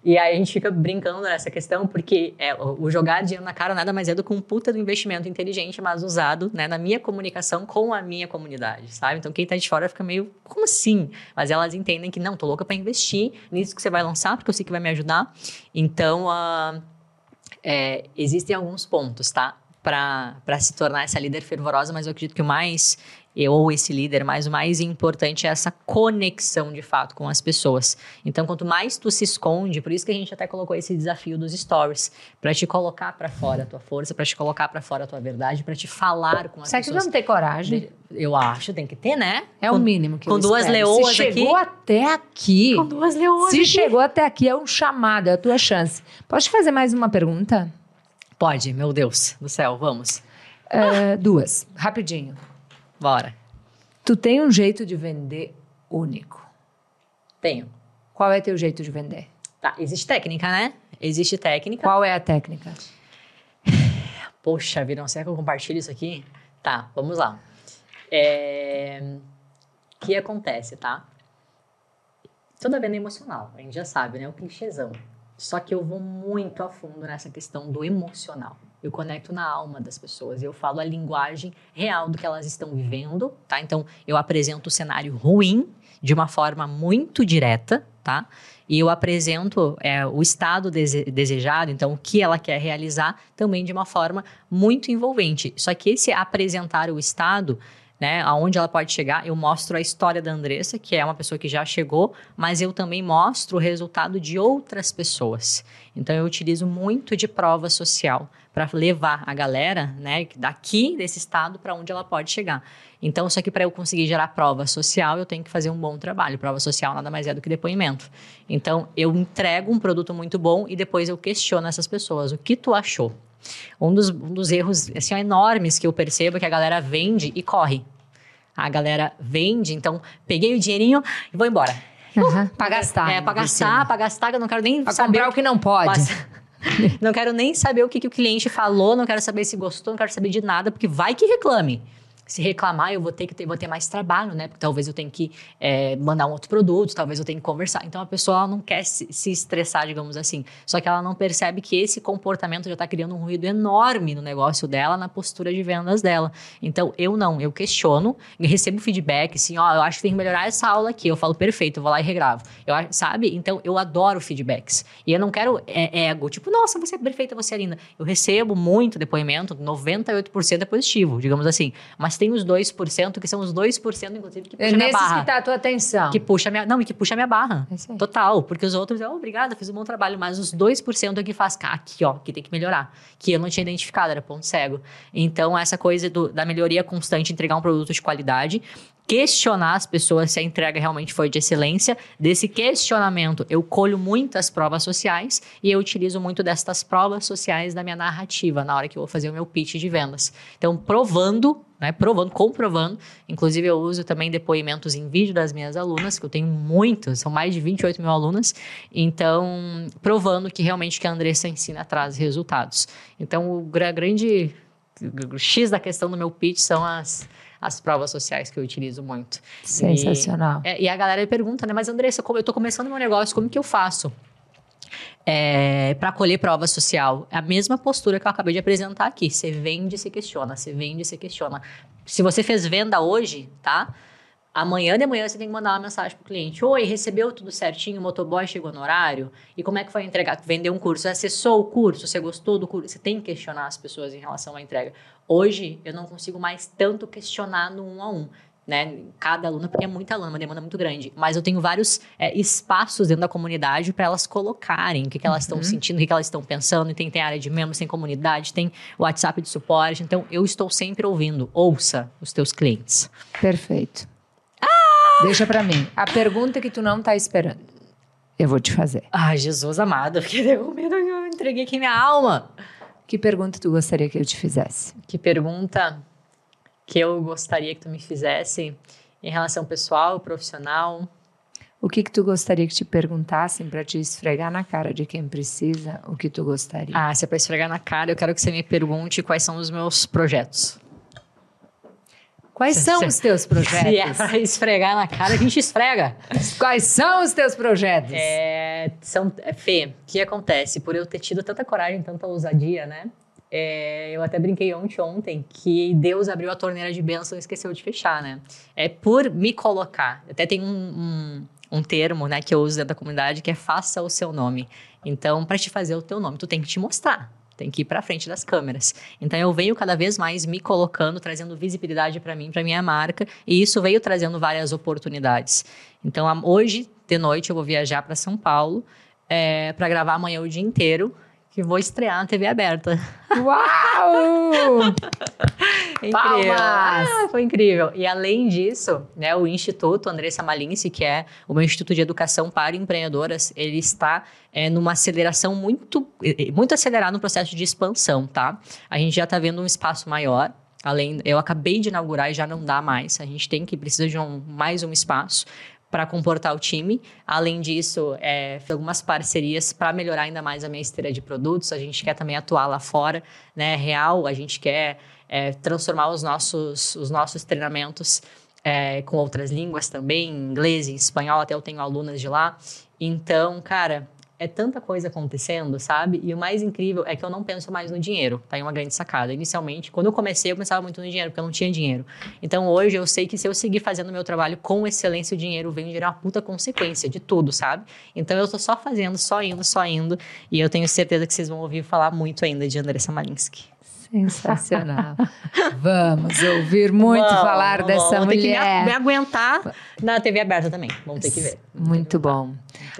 E aí a gente fica brincando nessa questão, porque é, o jogar dinheiro na cara nada mais é do que um puta do investimento inteligente, mas usado né, na minha comunicação com a minha comunidade, sabe? Então quem tá de fora fica meio, como assim? Mas elas entendem que não, tô louca para investir nisso que você vai lançar, porque eu sei que vai me ajudar. Então, uh, é, existem alguns pontos, tá? Para se tornar essa líder fervorosa, mas eu acredito que o mais eu ou esse líder, mas o mais importante é essa conexão de fato com as pessoas. Então, quanto mais tu se esconde, por isso que a gente até colocou esse desafio dos stories, para te colocar para fora a tua força, para te colocar para fora a tua verdade, para te falar com as Será pessoas. Será que vamos ter coragem? Eu acho, tem que ter, né? É o mínimo que Com duas espero. leoas Se chegou aqui, até aqui. Com duas leoas. Se aqui. chegou até aqui, é um chamado, é a tua chance. Posso te fazer mais uma pergunta? Pode, meu Deus do céu, vamos. Uh, duas, rapidinho. Bora. Tu tem um jeito de vender único. Tenho. Qual é teu jeito de vender? Tá, existe técnica, né? Existe técnica. Qual é a técnica? Poxa, Virão, será que eu compartilho isso aqui? Tá, vamos lá. É... O que acontece, tá? Toda venda é emocional, a gente já sabe, né? O clichêzão. Só que eu vou muito a fundo nessa questão do emocional. Eu conecto na alma das pessoas, eu falo a linguagem real do que elas estão vivendo, tá? Então, eu apresento o cenário ruim de uma forma muito direta, tá? E eu apresento é, o estado dese desejado, então o que ela quer realizar, também de uma forma muito envolvente. Só que esse apresentar o estado né, aonde ela pode chegar. Eu mostro a história da Andressa, que é uma pessoa que já chegou, mas eu também mostro o resultado de outras pessoas. Então eu utilizo muito de prova social para levar a galera, né, daqui desse estado para onde ela pode chegar. Então, só que para eu conseguir gerar prova social, eu tenho que fazer um bom trabalho. Prova social nada mais é do que depoimento. Então, eu entrego um produto muito bom e depois eu questiono essas pessoas. O que tu achou? Um dos, um dos erros assim, enormes que eu percebo é que a galera vende e corre. A galera vende, então peguei o dinheirinho e vou embora. Uhum, pra gastar. É, pra gastar, pra gastar, que eu não quero nem pra saber. comprar o que não pode. Mas, não quero nem saber o que, que o cliente falou, não quero saber se gostou, não quero saber de nada, porque vai que reclame se reclamar, eu vou ter que ter, vou ter mais trabalho, né? Porque talvez eu tenha que é, mandar um outro produto, talvez eu tenha que conversar. Então a pessoa não quer se, se, estressar, digamos assim. Só que ela não percebe que esse comportamento já está criando um ruído enorme no negócio dela, na postura de vendas dela. Então eu não, eu questiono, recebo feedback, assim, ó, eu acho que tem que melhorar essa aula aqui. Eu falo, perfeito, eu vou lá e regravo. Eu, sabe? Então eu adoro feedbacks. E eu não quero é, ego, tipo, nossa, você é perfeita, você é linda. Eu recebo muito depoimento, 98% é positivo, digamos assim. Mas tem os 2%, que são os 2%, inclusive, que puxa é minha nesses barra. que tá a tua atenção. Que puxa minha, não, e que puxa minha barra. É Total. Porque os outros, oh, obrigada, fiz um bom trabalho. Mas os 2% é que faz, ah, aqui, ó, que tem que melhorar. Que eu não tinha identificado, era ponto cego. Então, essa coisa do, da melhoria constante, entregar um produto de qualidade, questionar as pessoas se a entrega realmente foi de excelência. Desse questionamento, eu colho muitas provas sociais e eu utilizo muito destas provas sociais da minha narrativa na hora que eu vou fazer o meu pitch de vendas. Então, provando né, provando, comprovando. Inclusive, eu uso também depoimentos em vídeo das minhas alunas, que eu tenho muitas, são mais de 28 mil alunas. Então, provando que realmente que a Andressa ensina traz resultados. Então, o grande o X da questão do meu pitch são as, as provas sociais que eu utilizo muito. Sensacional. E, é, e a galera pergunta, né? Mas Andressa, como eu estou começando meu negócio, como que eu faço? É, para colher prova social. É a mesma postura que eu acabei de apresentar aqui. Você vende e se questiona, você vende e se questiona. Se você fez venda hoje, tá? Amanhã de manhã você tem que mandar uma mensagem pro cliente. Oi, recebeu tudo certinho? O motoboy chegou no horário? E como é que foi entregar? Vender um curso? Você acessou o curso? Você gostou do curso? Você tem que questionar as pessoas em relação à entrega. Hoje, eu não consigo mais tanto questionar no um a um né? Cada aluna, porque é muita aluna, uma demanda muito grande. Mas eu tenho vários é, espaços dentro da comunidade para elas colocarem o que, que elas estão uhum. sentindo, o que, que elas estão pensando. E tem, tem área de membros, tem comunidade, tem WhatsApp de suporte. Então, eu estou sempre ouvindo. Ouça os teus clientes. Perfeito. Deixa para mim. A pergunta que tu não tá esperando. Eu vou te fazer. Ai, Jesus amado, porque deu medo que eu entreguei aqui minha alma. Que pergunta tu gostaria que eu te fizesse? Que pergunta que eu gostaria que tu me fizesse em relação pessoal, profissional? O que que tu gostaria que te perguntassem para te esfregar na cara de quem precisa? O que tu gostaria? Ah, se é para esfregar na cara, eu quero que você me pergunte quais são os meus projetos. Quais são os teus projetos? Se é pra esfregar na cara, a gente esfrega. Quais são os teus projetos? É, são, é, Fê, o que acontece? Por eu ter tido tanta coragem, tanta ousadia, né? É, eu até brinquei ontem, ontem que Deus abriu a torneira de bênção e esqueceu de fechar, né? É por me colocar. Até tem um, um, um termo né, que eu uso dentro da comunidade que é faça o seu nome. Então, para te fazer o teu nome, tu tem que te mostrar tem que ir para frente das câmeras. Então eu venho cada vez mais me colocando, trazendo visibilidade para mim, para minha marca, e isso veio trazendo várias oportunidades. Então hoje de noite eu vou viajar para São Paulo é, para gravar amanhã o dia inteiro que vou estrear na TV aberta. Uau! incrível. Ah, foi incrível. E além disso, né, o Instituto Andressa Malince, que é o meu Instituto de Educação para Empreendedoras, ele está é, numa aceleração muito, muito acelerada no processo de expansão, tá? A gente já está vendo um espaço maior, além eu acabei de inaugurar e já não dá mais a gente tem que precisa de um, mais um espaço para comportar o time. Além disso, é, algumas parcerias para melhorar ainda mais a minha esteira de produtos. A gente quer também atuar lá fora, né? Real, a gente quer é, transformar os nossos, os nossos treinamentos é, com outras línguas também, inglês e espanhol. Até eu tenho alunas de lá. Então, cara, é tanta coisa acontecendo, sabe? E o mais incrível é que eu não penso mais no dinheiro. Tá aí uma grande sacada. Inicialmente, quando eu comecei, eu pensava muito no dinheiro, porque eu não tinha dinheiro. Então hoje eu sei que se eu seguir fazendo meu trabalho com excelência, o dinheiro vem gerar uma puta consequência de tudo, sabe? Então eu tô só fazendo, só indo, só indo. E eu tenho certeza que vocês vão ouvir falar muito ainda de Andressa Malinsky. Sensacional. vamos ouvir muito vamos, falar vamos, dessa vamos mulher. Ter que me, aguentar na TV aberta também. Vamos ter que ver. Muito bom.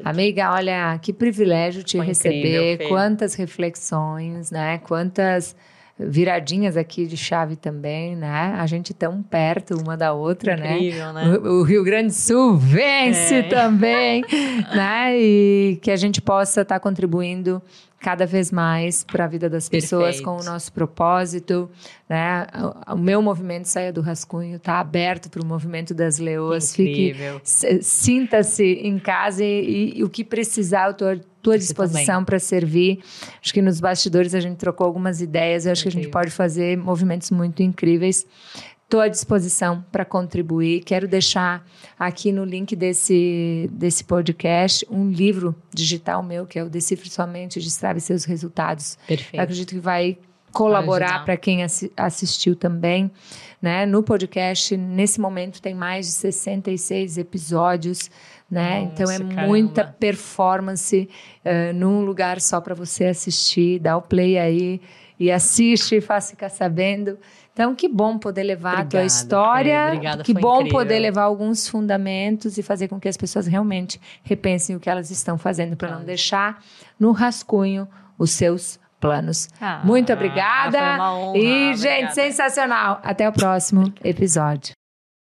Amiga, olha, que privilégio te Foi receber. Incrível, Quantas reflexões, né? Quantas viradinhas aqui de chave também, né? A gente tão perto uma da outra, né? Incrível, né? né? O, o, Rio Grande do Sul vence é. também, né? E que a gente possa estar tá contribuindo cada vez mais para a vida das pessoas Perfeito. com o nosso propósito, né? O, o meu movimento Saia do Rascunho está aberto para o movimento das leoas. Incrível. Sinta-se em casa e, e, e, o que precisar, eu estou à tua disposição para servir. Acho que nos bastidores a gente trocou algumas ideias. Eu acho Incrível. que a gente pode fazer movimentos muito incríveis. Estou à disposição para contribuir. Quero deixar aqui no link desse, desse podcast um livro digital meu, que é o Decifre Sua Mente, Destrave Seus Resultados. Perfeito. Eu acredito que vai colaborar para quem assi assistiu também. Né? No podcast, nesse momento, tem mais de 66 episódios. Né? Nossa, então é caramba. muita performance uh, num lugar só para você assistir. Dá o play aí e assiste e faça ficar sabendo. Então, que bom poder levar Obrigado, a tua história. Obrigada, que bom incrível. poder levar alguns fundamentos e fazer com que as pessoas realmente repensem o que elas estão fazendo para não deixar no rascunho os seus planos. Ah, Muito obrigada. Foi uma honra, e, obrigada. gente, sensacional. Até o próximo episódio.